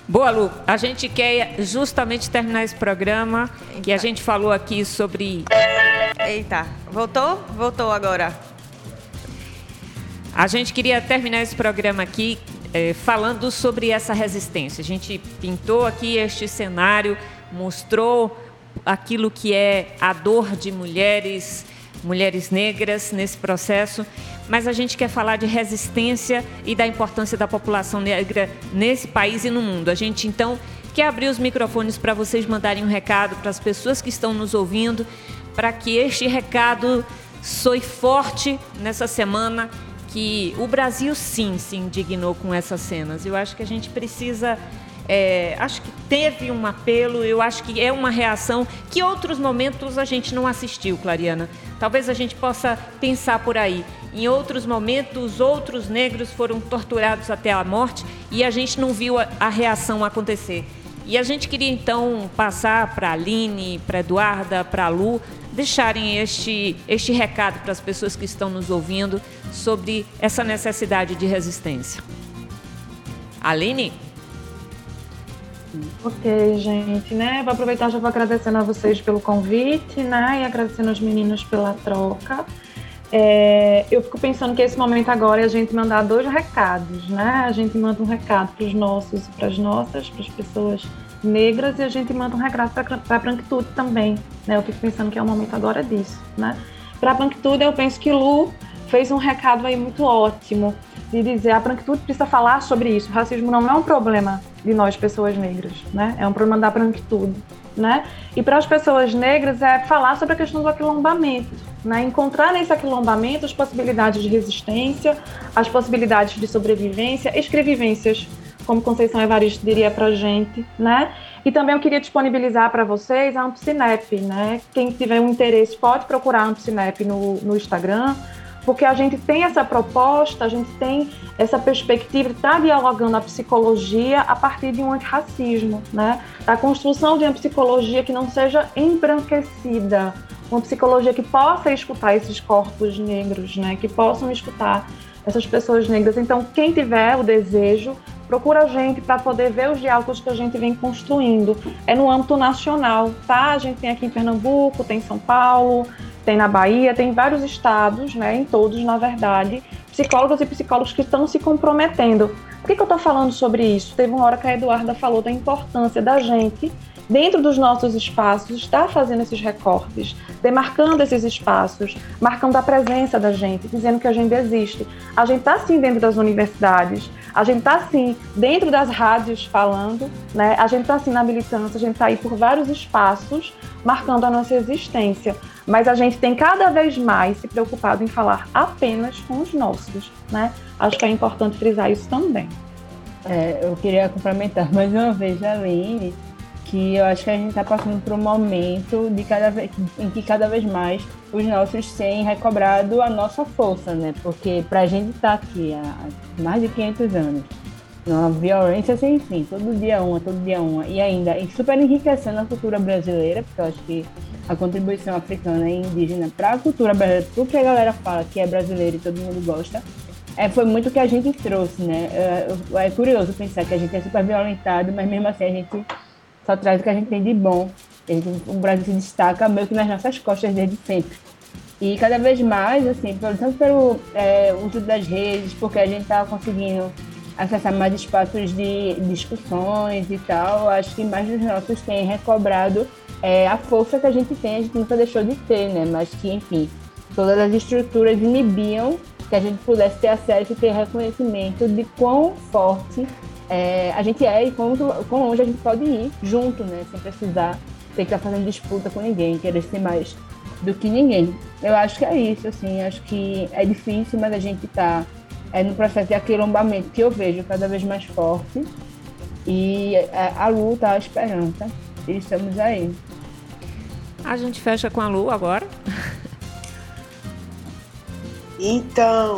Boa, Lu. A gente quer justamente terminar esse programa que a gente falou aqui sobre. Eita, voltou? Voltou agora. A gente queria terminar esse programa aqui eh, falando sobre essa resistência. A gente pintou aqui este cenário, mostrou aquilo que é a dor de mulheres mulheres negras nesse processo, mas a gente quer falar de resistência e da importância da população negra nesse país e no mundo. A gente então quer abrir os microfones para vocês mandarem um recado para as pessoas que estão nos ouvindo, para que este recado soe forte nessa semana que o Brasil sim se indignou com essas cenas. Eu acho que a gente precisa é, acho que teve um apelo, eu acho que é uma reação que outros momentos a gente não assistiu, Clariana. Talvez a gente possa pensar por aí. Em outros momentos, outros negros foram torturados até a morte e a gente não viu a, a reação acontecer. E a gente queria então passar para a Aline, para Eduarda, para a Lu, deixarem este, este recado para as pessoas que estão nos ouvindo sobre essa necessidade de resistência. Aline? Ok, gente, né? Vou aproveitar já vou agradecendo a vocês pelo convite, né? E agradecendo aos meninos pela troca. É, eu fico pensando que esse momento agora é a gente mandar dois recados, né? A gente manda um recado para os nossos, para as nossas, para as pessoas negras e a gente manda um recado para a branquitude também, né? Eu fico pensando que é o momento agora disso, né? Para a branquitude, eu penso que Lu fez um recado aí muito ótimo de dizer a branquitude precisa falar sobre isso. O racismo não é um problema de nós pessoas negras, né? É um problema da branquitude, né? E para as pessoas negras é falar sobre a questão do aquilombamento, né? Encontrar nesse aquilombamento as possibilidades de resistência, as possibilidades de sobrevivência, escrevivências, como Conceição Evaristo diria para gente, né? E também eu queria disponibilizar para vocês a Ampcinep, né? Quem tiver um interesse pode procurar a Ampcinep no, no Instagram porque a gente tem essa proposta, a gente tem essa perspectiva de estar tá dialogando a psicologia a partir de um antirracismo, né? Da construção de uma psicologia que não seja embranquecida, uma psicologia que possa escutar esses corpos negros, né? Que possam escutar essas pessoas negras. Então, quem tiver o desejo, procura a gente para poder ver os diálogos que a gente vem construindo. É no âmbito nacional, tá? A gente tem aqui em Pernambuco, tem em São Paulo, tem na Bahia, tem vários estados, né, em todos, na verdade, psicólogos e psicólogos que estão se comprometendo. Por que, que eu estou falando sobre isso? Teve uma hora que a Eduarda falou da importância da gente, dentro dos nossos espaços, estar fazendo esses recortes, demarcando esses espaços, marcando a presença da gente, dizendo que a gente existe. A gente está sim dentro das universidades, a gente está sim dentro das rádios falando, né? a gente está sim na militância, a gente está aí por vários espaços marcando a nossa existência mas a gente tem cada vez mais se preocupado em falar apenas com os nossos, né? Acho que é importante frisar isso também. É, eu queria complementar mais uma vez a Aline, que eu acho que a gente está passando por um momento de cada vez, em que cada vez mais os nossos têm recobrado a nossa força, né? Porque para a gente estar tá aqui há mais de 500 anos, uma violência sem fim, todo dia uma, todo dia uma, e ainda e super enriquecendo a cultura brasileira, porque eu acho que a contribuição africana e indígena para a cultura brasileira, tudo que a galera fala que é brasileiro e todo mundo gosta, é, foi muito o que a gente trouxe, né? É, é, curioso pensar que a gente é super violentado, mas mesmo assim a gente só traz o que a gente tem de bom. O Brasil se destaca meio que nas nossas costas desde sempre. E cada vez mais, assim, tanto pelo é, uso das redes, porque a gente está conseguindo acessar mais espaços de discussões e tal, acho que mais dos nossos têm recobrado é, a força que a gente tem, a gente nunca deixou de ter, né? Mas que, enfim, todas as estruturas inibiam que a gente pudesse ter acesso e ter reconhecimento de quão forte é, a gente é e quão, quão longe a gente pode ir junto, né? Sem precisar ter que estar fazendo disputa com ninguém, querer ser mais do que ninguém. Eu acho que é isso, assim, acho que é difícil, mas a gente está é, no processo de aquilombamento que eu vejo cada vez mais forte e é, a luta, a esperança, e estamos aí. A gente fecha com a Lu agora. Então,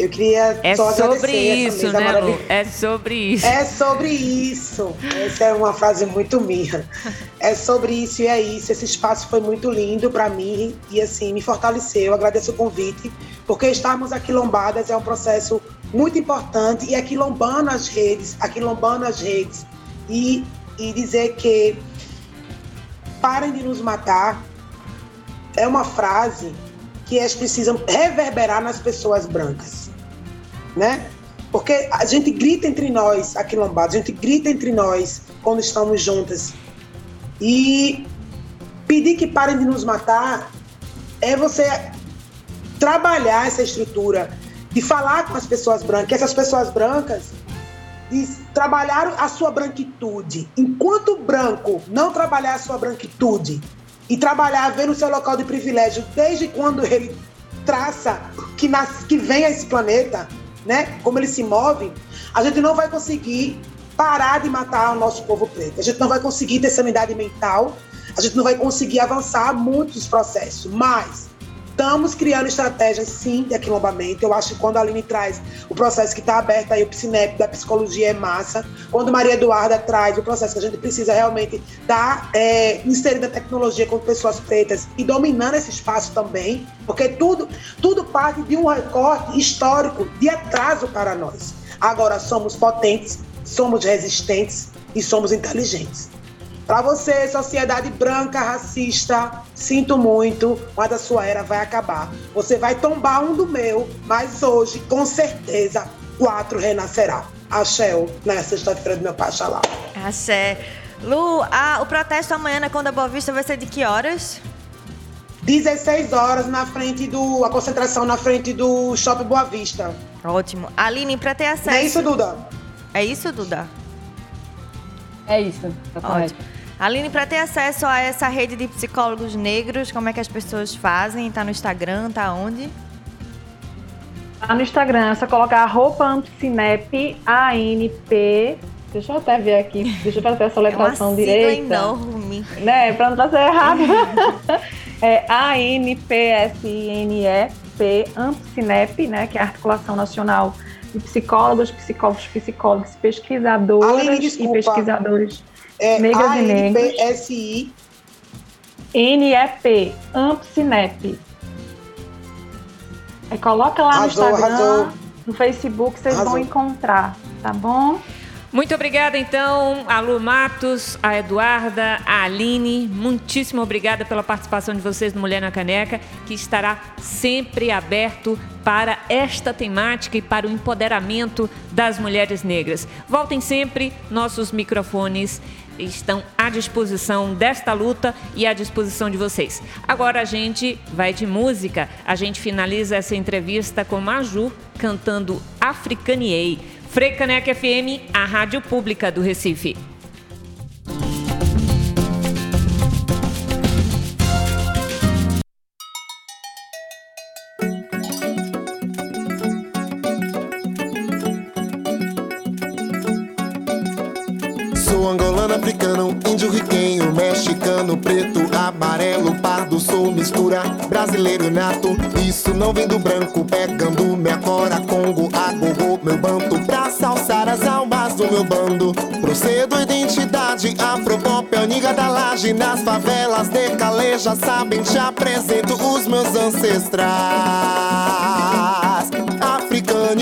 eu queria é só sobre isso, né, Lu? É sobre isso. É sobre isso. Essa é uma frase muito minha. É sobre isso e é isso. Esse espaço foi muito lindo para mim e assim me fortaleceu. Eu agradeço o convite, porque estarmos aquilombadas é um processo muito importante e aquilombando as redes, aquilombando as redes e, e dizer que parem de nos matar, é uma frase que eles precisam reverberar nas pessoas brancas, né? Porque a gente grita entre nós, aquilombados, a gente grita entre nós quando estamos juntas. E pedir que parem de nos matar é você trabalhar essa estrutura, de falar com as pessoas brancas, essas pessoas brancas de trabalhar a sua branquitude. Enquanto o branco não trabalhar a sua branquitude e trabalhar vendo o seu local de privilégio desde quando ele traça que, nas, que vem a esse planeta, né? Como ele se move, a gente não vai conseguir parar de matar o nosso povo preto. A gente não vai conseguir ter sanidade mental, a gente não vai conseguir avançar muitos processos, mas Estamos criando estratégias, sim, de aquilombamento. Eu acho que quando a Aline traz o processo que está aberto aí, o PSINEP da psicologia é massa. Quando Maria Eduarda traz o processo que a gente precisa realmente estar tá, é, inserindo a tecnologia com pessoas pretas e dominando esse espaço também, porque tudo, tudo parte de um recorte histórico de atraso para nós. Agora somos potentes, somos resistentes e somos inteligentes. Para você, sociedade branca, racista, sinto muito, mas a sua era vai acabar. Você vai tombar um do meu, mas hoje, com certeza, quatro renascerá. Axé, na sexta-feira do meu pai, lá. Axé. Lu, a, o protesto amanhã na Conda Boa Vista vai ser de que horas? 16 horas na frente do. A concentração na frente do Shopping Boa Vista. Ótimo. Aline, para ter acesso. É isso, Duda? É isso, Duda? É isso. Tá Ótimo. Aline, para ter acesso a essa rede de psicólogos negros, como é que as pessoas fazem? Está no Instagram? Tá onde? Tá no Instagram, é só colocar arroba Ampcinep, A-N-P. Deixa eu até ver aqui, deixa eu fazer essa letração é direita. enorme. Né, para não fazer errado. é A-N-P-S-I-N-E-P, Ampcinep, né, que é a Articulação Nacional de Psicólogos, Psicólogos, Psicólogos, Pesquisadoras Aline, e Pesquisadores é negras e negros. A-N-P-S-I. N-E-P, Ampcinep. Aí coloca lá arrasou, no Instagram, arrasou. no Facebook, vocês arrasou. vão encontrar, tá bom? Muito obrigada, então, a Lu Matos, a Eduarda, a Aline. Muitíssimo obrigada pela participação de vocês no Mulher na Caneca, que estará sempre aberto para esta temática e para o empoderamento das mulheres negras. Voltem sempre, nossos microfones estão à disposição desta luta e à disposição de vocês. Agora a gente vai de música. A gente finaliza essa entrevista com Maju cantando Africaniei. Frecaneca FM, a rádio pública do Recife. africano, índio riquenho, mexicano, preto, amarelo, pardo, sou mistura, brasileiro nato. Isso não vem do branco, pegando minha bando. Procedo identidade, afropop, aniga da laje, nas favelas de caleja, sabem, te apresento os meus ancestrais. Africano,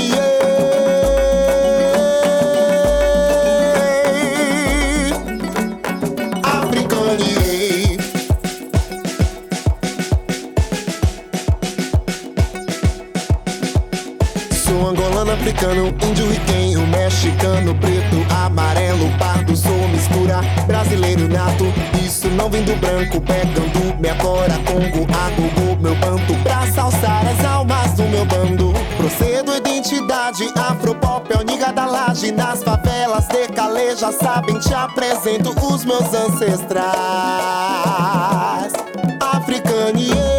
brasileiro nato. Isso não vem do branco, pegando minha cora, congo, agogô, meu banto, pra salsar as almas do meu bando. Procedo identidade, afropop, é niga da laje, nas favelas de caleja, sabem, te apresento os meus ancestrais. Africanie.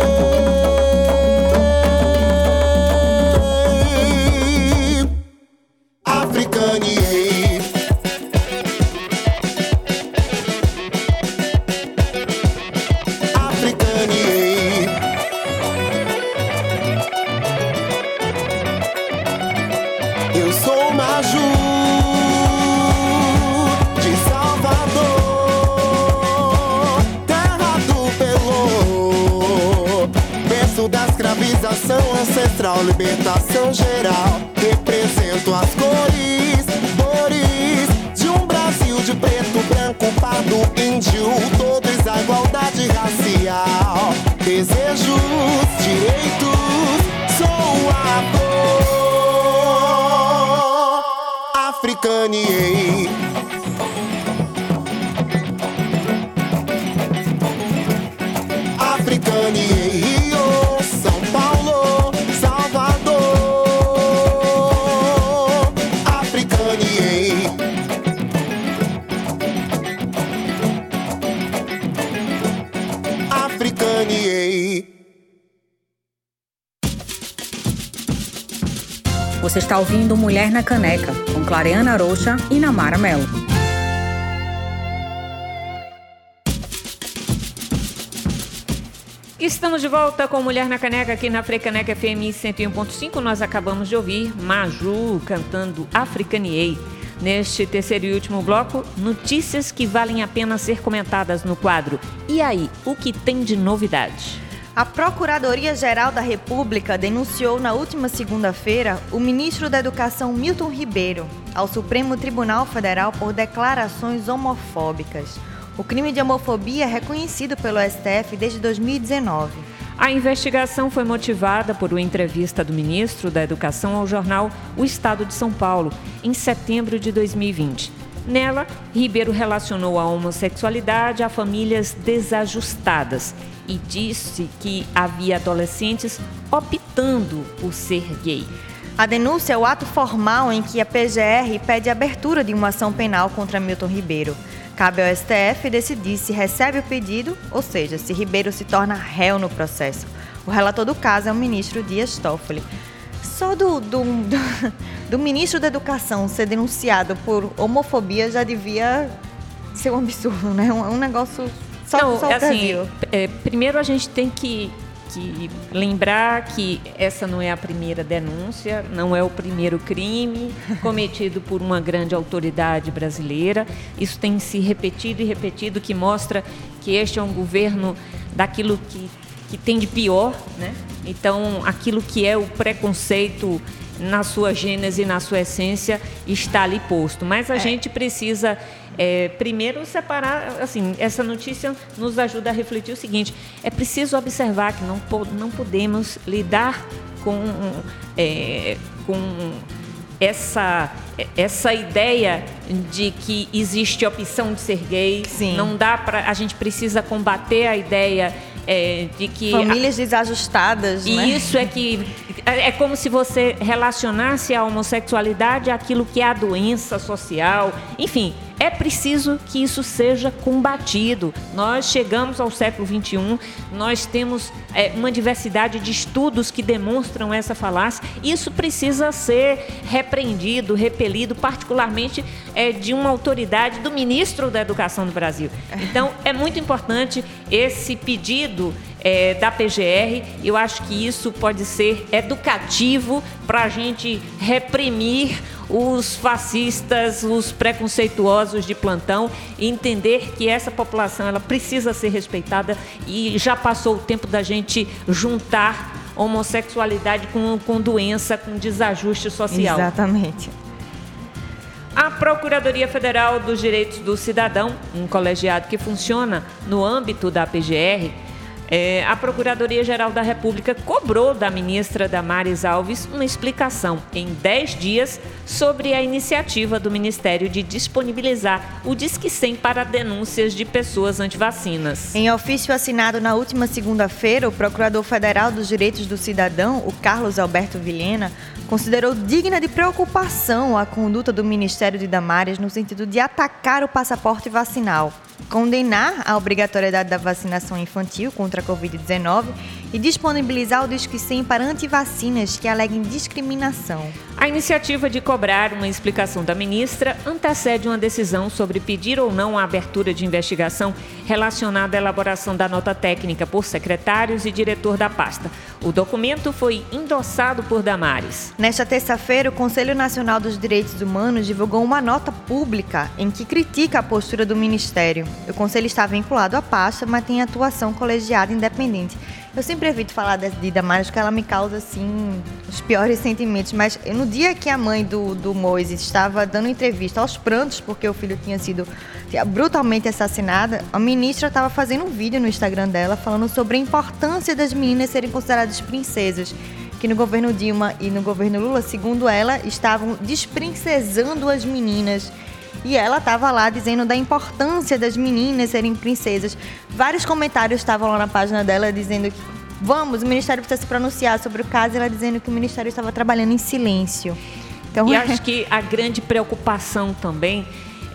Ancestral, libertação geral. Represento as cores, cores de um Brasil de preto, branco, pardo, índio, todos a igualdade racial. Desejos, direitos, sou a cor. Ouvindo Mulher na Caneca, com Clareana Rocha e Namara Melo. Estamos de volta com Mulher na Caneca aqui na Frecaneca FM 101.5. Nós acabamos de ouvir Maju cantando Africaniei. Neste terceiro e último bloco, notícias que valem a pena ser comentadas no quadro. E aí, o que tem de novidade? A Procuradoria-Geral da República denunciou na última segunda-feira o ministro da Educação Milton Ribeiro ao Supremo Tribunal Federal por declarações homofóbicas. O crime de homofobia é reconhecido pelo STF desde 2019. A investigação foi motivada por uma entrevista do ministro da Educação ao jornal O Estado de São Paulo, em setembro de 2020. Nela, Ribeiro relacionou a homossexualidade a famílias desajustadas e disse que havia adolescentes optando por ser gay. A denúncia é o ato formal em que a PGR pede abertura de uma ação penal contra Milton Ribeiro. Cabe ao STF decidir se recebe o pedido, ou seja, se Ribeiro se torna réu no processo. O relator do caso é o ministro Dias Toffoli. Só do, do, do, do ministro da Educação ser denunciado por homofobia já devia ser um absurdo, né? Um, um negócio só, Não, só o assim, Brasil. é, primeiro a gente tem que, que lembrar que essa não é a primeira denúncia, não é o primeiro crime cometido por uma grande autoridade brasileira. Isso tem se repetido e repetido, que mostra que este é um governo daquilo que, que tem de pior, né? Então, aquilo que é o preconceito na sua gênese, na sua essência, está ali posto. Mas a gente precisa é, primeiro separar, assim, essa notícia nos ajuda a refletir o seguinte: é preciso observar que não, não podemos lidar com, é, com essa, essa ideia de que existe opção de ser gay. Sim. Não dá para. A gente precisa combater a ideia é, de que. Famílias desajustadas, E né? isso é que é é como se você relacionasse a homossexualidade àquilo que é a doença social. Enfim, é preciso que isso seja combatido. Nós chegamos ao século XXI, nós temos é, uma diversidade de estudos que demonstram essa falácia. Isso precisa ser repreendido, repelido, particularmente é, de uma autoridade do ministro da Educação do Brasil. Então, é muito importante esse pedido é, da PGR. Eu acho que isso pode ser educativo para a gente reprimir os fascistas, os preconceituosos de plantão e entender que essa população ela precisa ser respeitada e já passou o tempo da gente juntar homossexualidade com, com doença, com desajuste social. Exatamente. A Procuradoria Federal dos Direitos do Cidadão, um colegiado que funciona no âmbito da PGR, é, a Procuradoria-Geral da República cobrou da ministra Damares Alves uma explicação em 10 dias sobre a iniciativa do Ministério de disponibilizar o Disque 100 para denúncias de pessoas antivacinas. Em ofício assinado na última segunda-feira, o Procurador Federal dos Direitos do Cidadão, o Carlos Alberto Vilhena, considerou digna de preocupação a conduta do Ministério de Damares no sentido de atacar o passaporte vacinal, condenar a obrigatoriedade da vacinação infantil contra a Covid-19 e disponibilizar o Disque 100 para antivacinas que aleguem discriminação. A iniciativa de cobrar uma explicação da ministra antecede uma decisão sobre pedir ou não a abertura de investigação relacionada à elaboração da nota técnica por secretários e diretor da pasta. O documento foi endossado por Damares. Nesta terça-feira, o Conselho Nacional dos Direitos Humanos divulgou uma nota pública em que critica a postura do Ministério. O Conselho está vinculado à pasta, mas tem atuação colegiada independente. Eu sempre evito falar de de Damares porque ela me causa, assim, os piores sentimentos. Mas no dia que a mãe do, do Moisés estava dando entrevista aos prantos porque o filho tinha sido brutalmente assassinada, a ministra estava fazendo um vídeo no Instagram dela falando sobre a importância das meninas serem consideradas princesas que no governo Dilma e no governo Lula, segundo ela, estavam desprincesando as meninas. E ela estava lá dizendo da importância das meninas serem princesas. Vários comentários estavam lá na página dela dizendo que vamos, o Ministério precisa se pronunciar sobre o caso, ela dizendo que o Ministério estava trabalhando em silêncio. Então, E acho que a grande preocupação também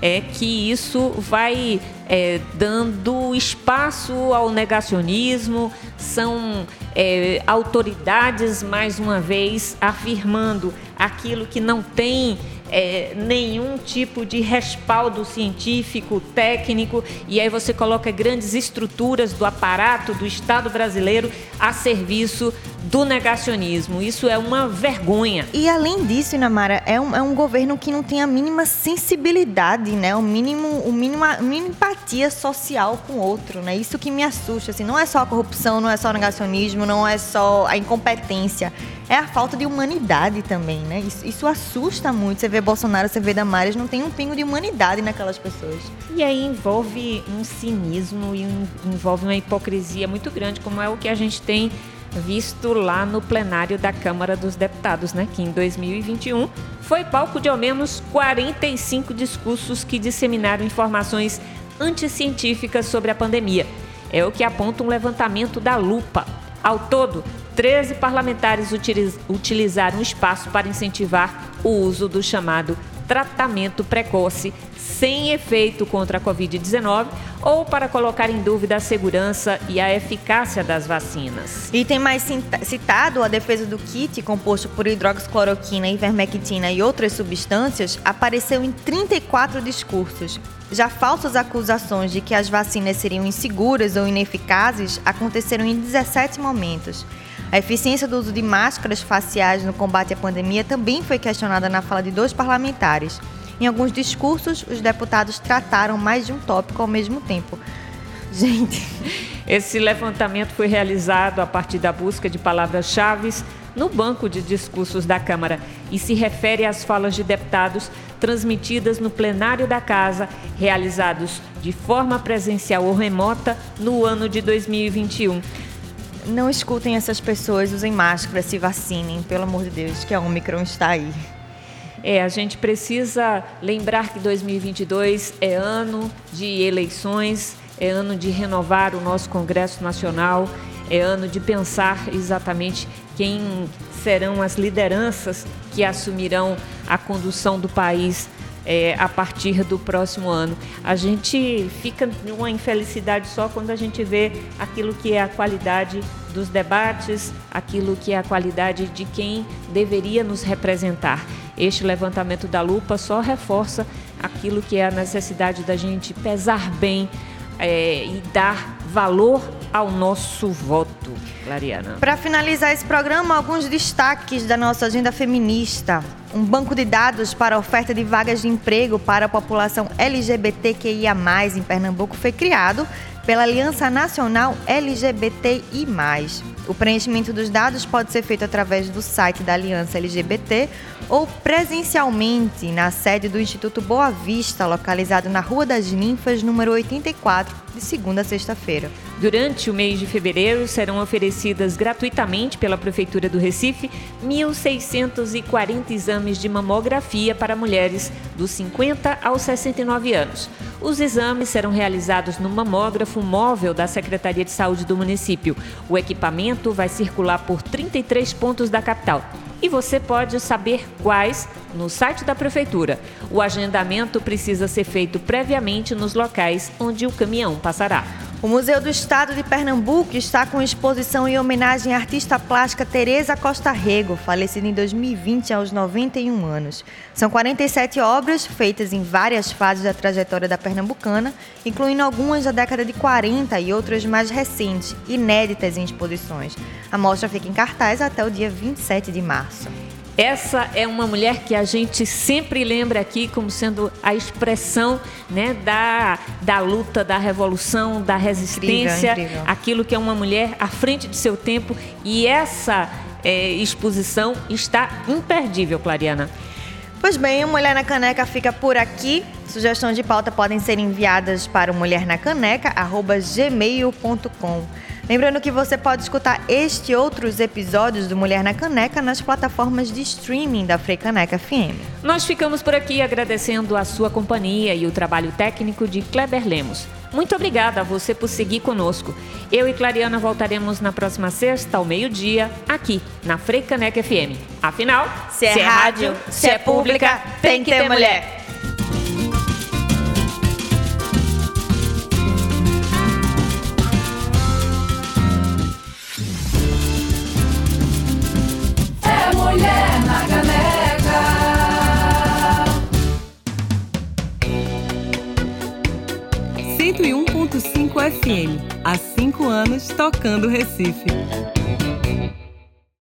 é que isso vai é, dando espaço ao negacionismo, são é, autoridades, mais uma vez, afirmando aquilo que não tem é, nenhum tipo de respaldo científico, técnico, e aí você coloca grandes estruturas do aparato do Estado brasileiro a serviço do negacionismo. Isso é uma vergonha. E além disso, Inamara, é um, é um governo que não tem a mínima sensibilidade, né? O mínimo, o mínimo, a mínima empatia social com o outro, né? Isso que me assusta, assim, não é só a corrupção, não é só o negacionismo, não é só a incompetência, é a falta de humanidade também, né? Isso, isso assusta muito. Você vê Bolsonaro, você vê Damares, não tem um pingo de humanidade naquelas pessoas. E aí envolve um cinismo e um, envolve uma hipocrisia muito grande, como é o que a gente tem visto lá no plenário da Câmara dos Deputados, né, que em 2021 foi palco de ao menos 45 discursos que disseminaram informações anticientíficas sobre a pandemia. É o que aponta um levantamento da Lupa. Ao todo, 13 parlamentares utilizaram o espaço para incentivar o uso do chamado tratamento precoce sem efeito contra a Covid-19 ou para colocar em dúvida a segurança e a eficácia das vacinas. E tem mais citado a defesa do kit, composto por hidroxicloroquina, ivermectina e outras substâncias, apareceu em 34 discursos. Já falsas acusações de que as vacinas seriam inseguras ou ineficazes aconteceram em 17 momentos. A eficiência do uso de máscaras faciais no combate à pandemia também foi questionada na fala de dois parlamentares. Em alguns discursos, os deputados trataram mais de um tópico ao mesmo tempo. Gente. Esse levantamento foi realizado a partir da busca de palavras-chave no banco de discursos da Câmara e se refere às falas de deputados transmitidas no plenário da Casa, realizados de forma presencial ou remota no ano de 2021. Não escutem essas pessoas, usem máscara, se vacinem, pelo amor de Deus, que a Omicron está aí. É, a gente precisa lembrar que 2022 é ano de eleições, é ano de renovar o nosso Congresso Nacional, é ano de pensar exatamente quem serão as lideranças que assumirão a condução do país é, a partir do próximo ano. A gente fica numa infelicidade só quando a gente vê aquilo que é a qualidade dos debates, aquilo que é a qualidade de quem deveria nos representar. Este levantamento da lupa só reforça aquilo que é a necessidade da gente pesar bem é, e dar valor ao nosso voto. Clariana. Para finalizar esse programa, alguns destaques da nossa agenda feminista. Um banco de dados para oferta de vagas de emprego para a população LGBTQIA+, em Pernambuco, foi criado pela Aliança Nacional LGBTI+. O preenchimento dos dados pode ser feito através do site da Aliança LGBT ou presencialmente na sede do Instituto Boa Vista, localizado na Rua das Ninfas, número 84, de segunda a sexta-feira. Durante o mês de fevereiro, serão oferecidas gratuitamente pela Prefeitura do Recife 1.640 exames de mamografia para mulheres dos 50 aos 69 anos. Os exames serão realizados no mamógrafo móvel da Secretaria de Saúde do município. O equipamento vai circular por 33 pontos da capital e você pode saber quais no site da prefeitura. O agendamento precisa ser feito previamente nos locais onde o caminhão passará. O Museu do Estado de Pernambuco está com exposição em homenagem à artista plástica Teresa Costa Rego, falecida em 2020 aos 91 anos. São 47 obras feitas em várias fases da trajetória da pernambucana, incluindo algumas da década de 40 e outras mais recentes, inéditas em exposições. A mostra fica em cartaz até o dia 27 de março. Essa é uma mulher que a gente sempre lembra aqui como sendo a expressão né, da, da luta, da revolução, da resistência, incrível, incrível. aquilo que é uma mulher à frente de seu tempo. E essa é, exposição está imperdível, Clariana. Pois bem, o Mulher na Caneca fica por aqui. Sugestões de pauta podem ser enviadas para o mulhernacaneca.gmail.com. Lembrando que você pode escutar este e outros episódios do Mulher na Caneca nas plataformas de streaming da Freicaneca FM. Nós ficamos por aqui agradecendo a sua companhia e o trabalho técnico de Kleber Lemos. Muito obrigada a você por seguir conosco. Eu e Clariana voltaremos na próxima sexta, ao meio-dia, aqui na Freicaneca FM. Afinal, se é, se é rádio, se é pública, tem que ter mulher. mulher na caneca. 101.5 FM. Há cinco anos tocando Recife.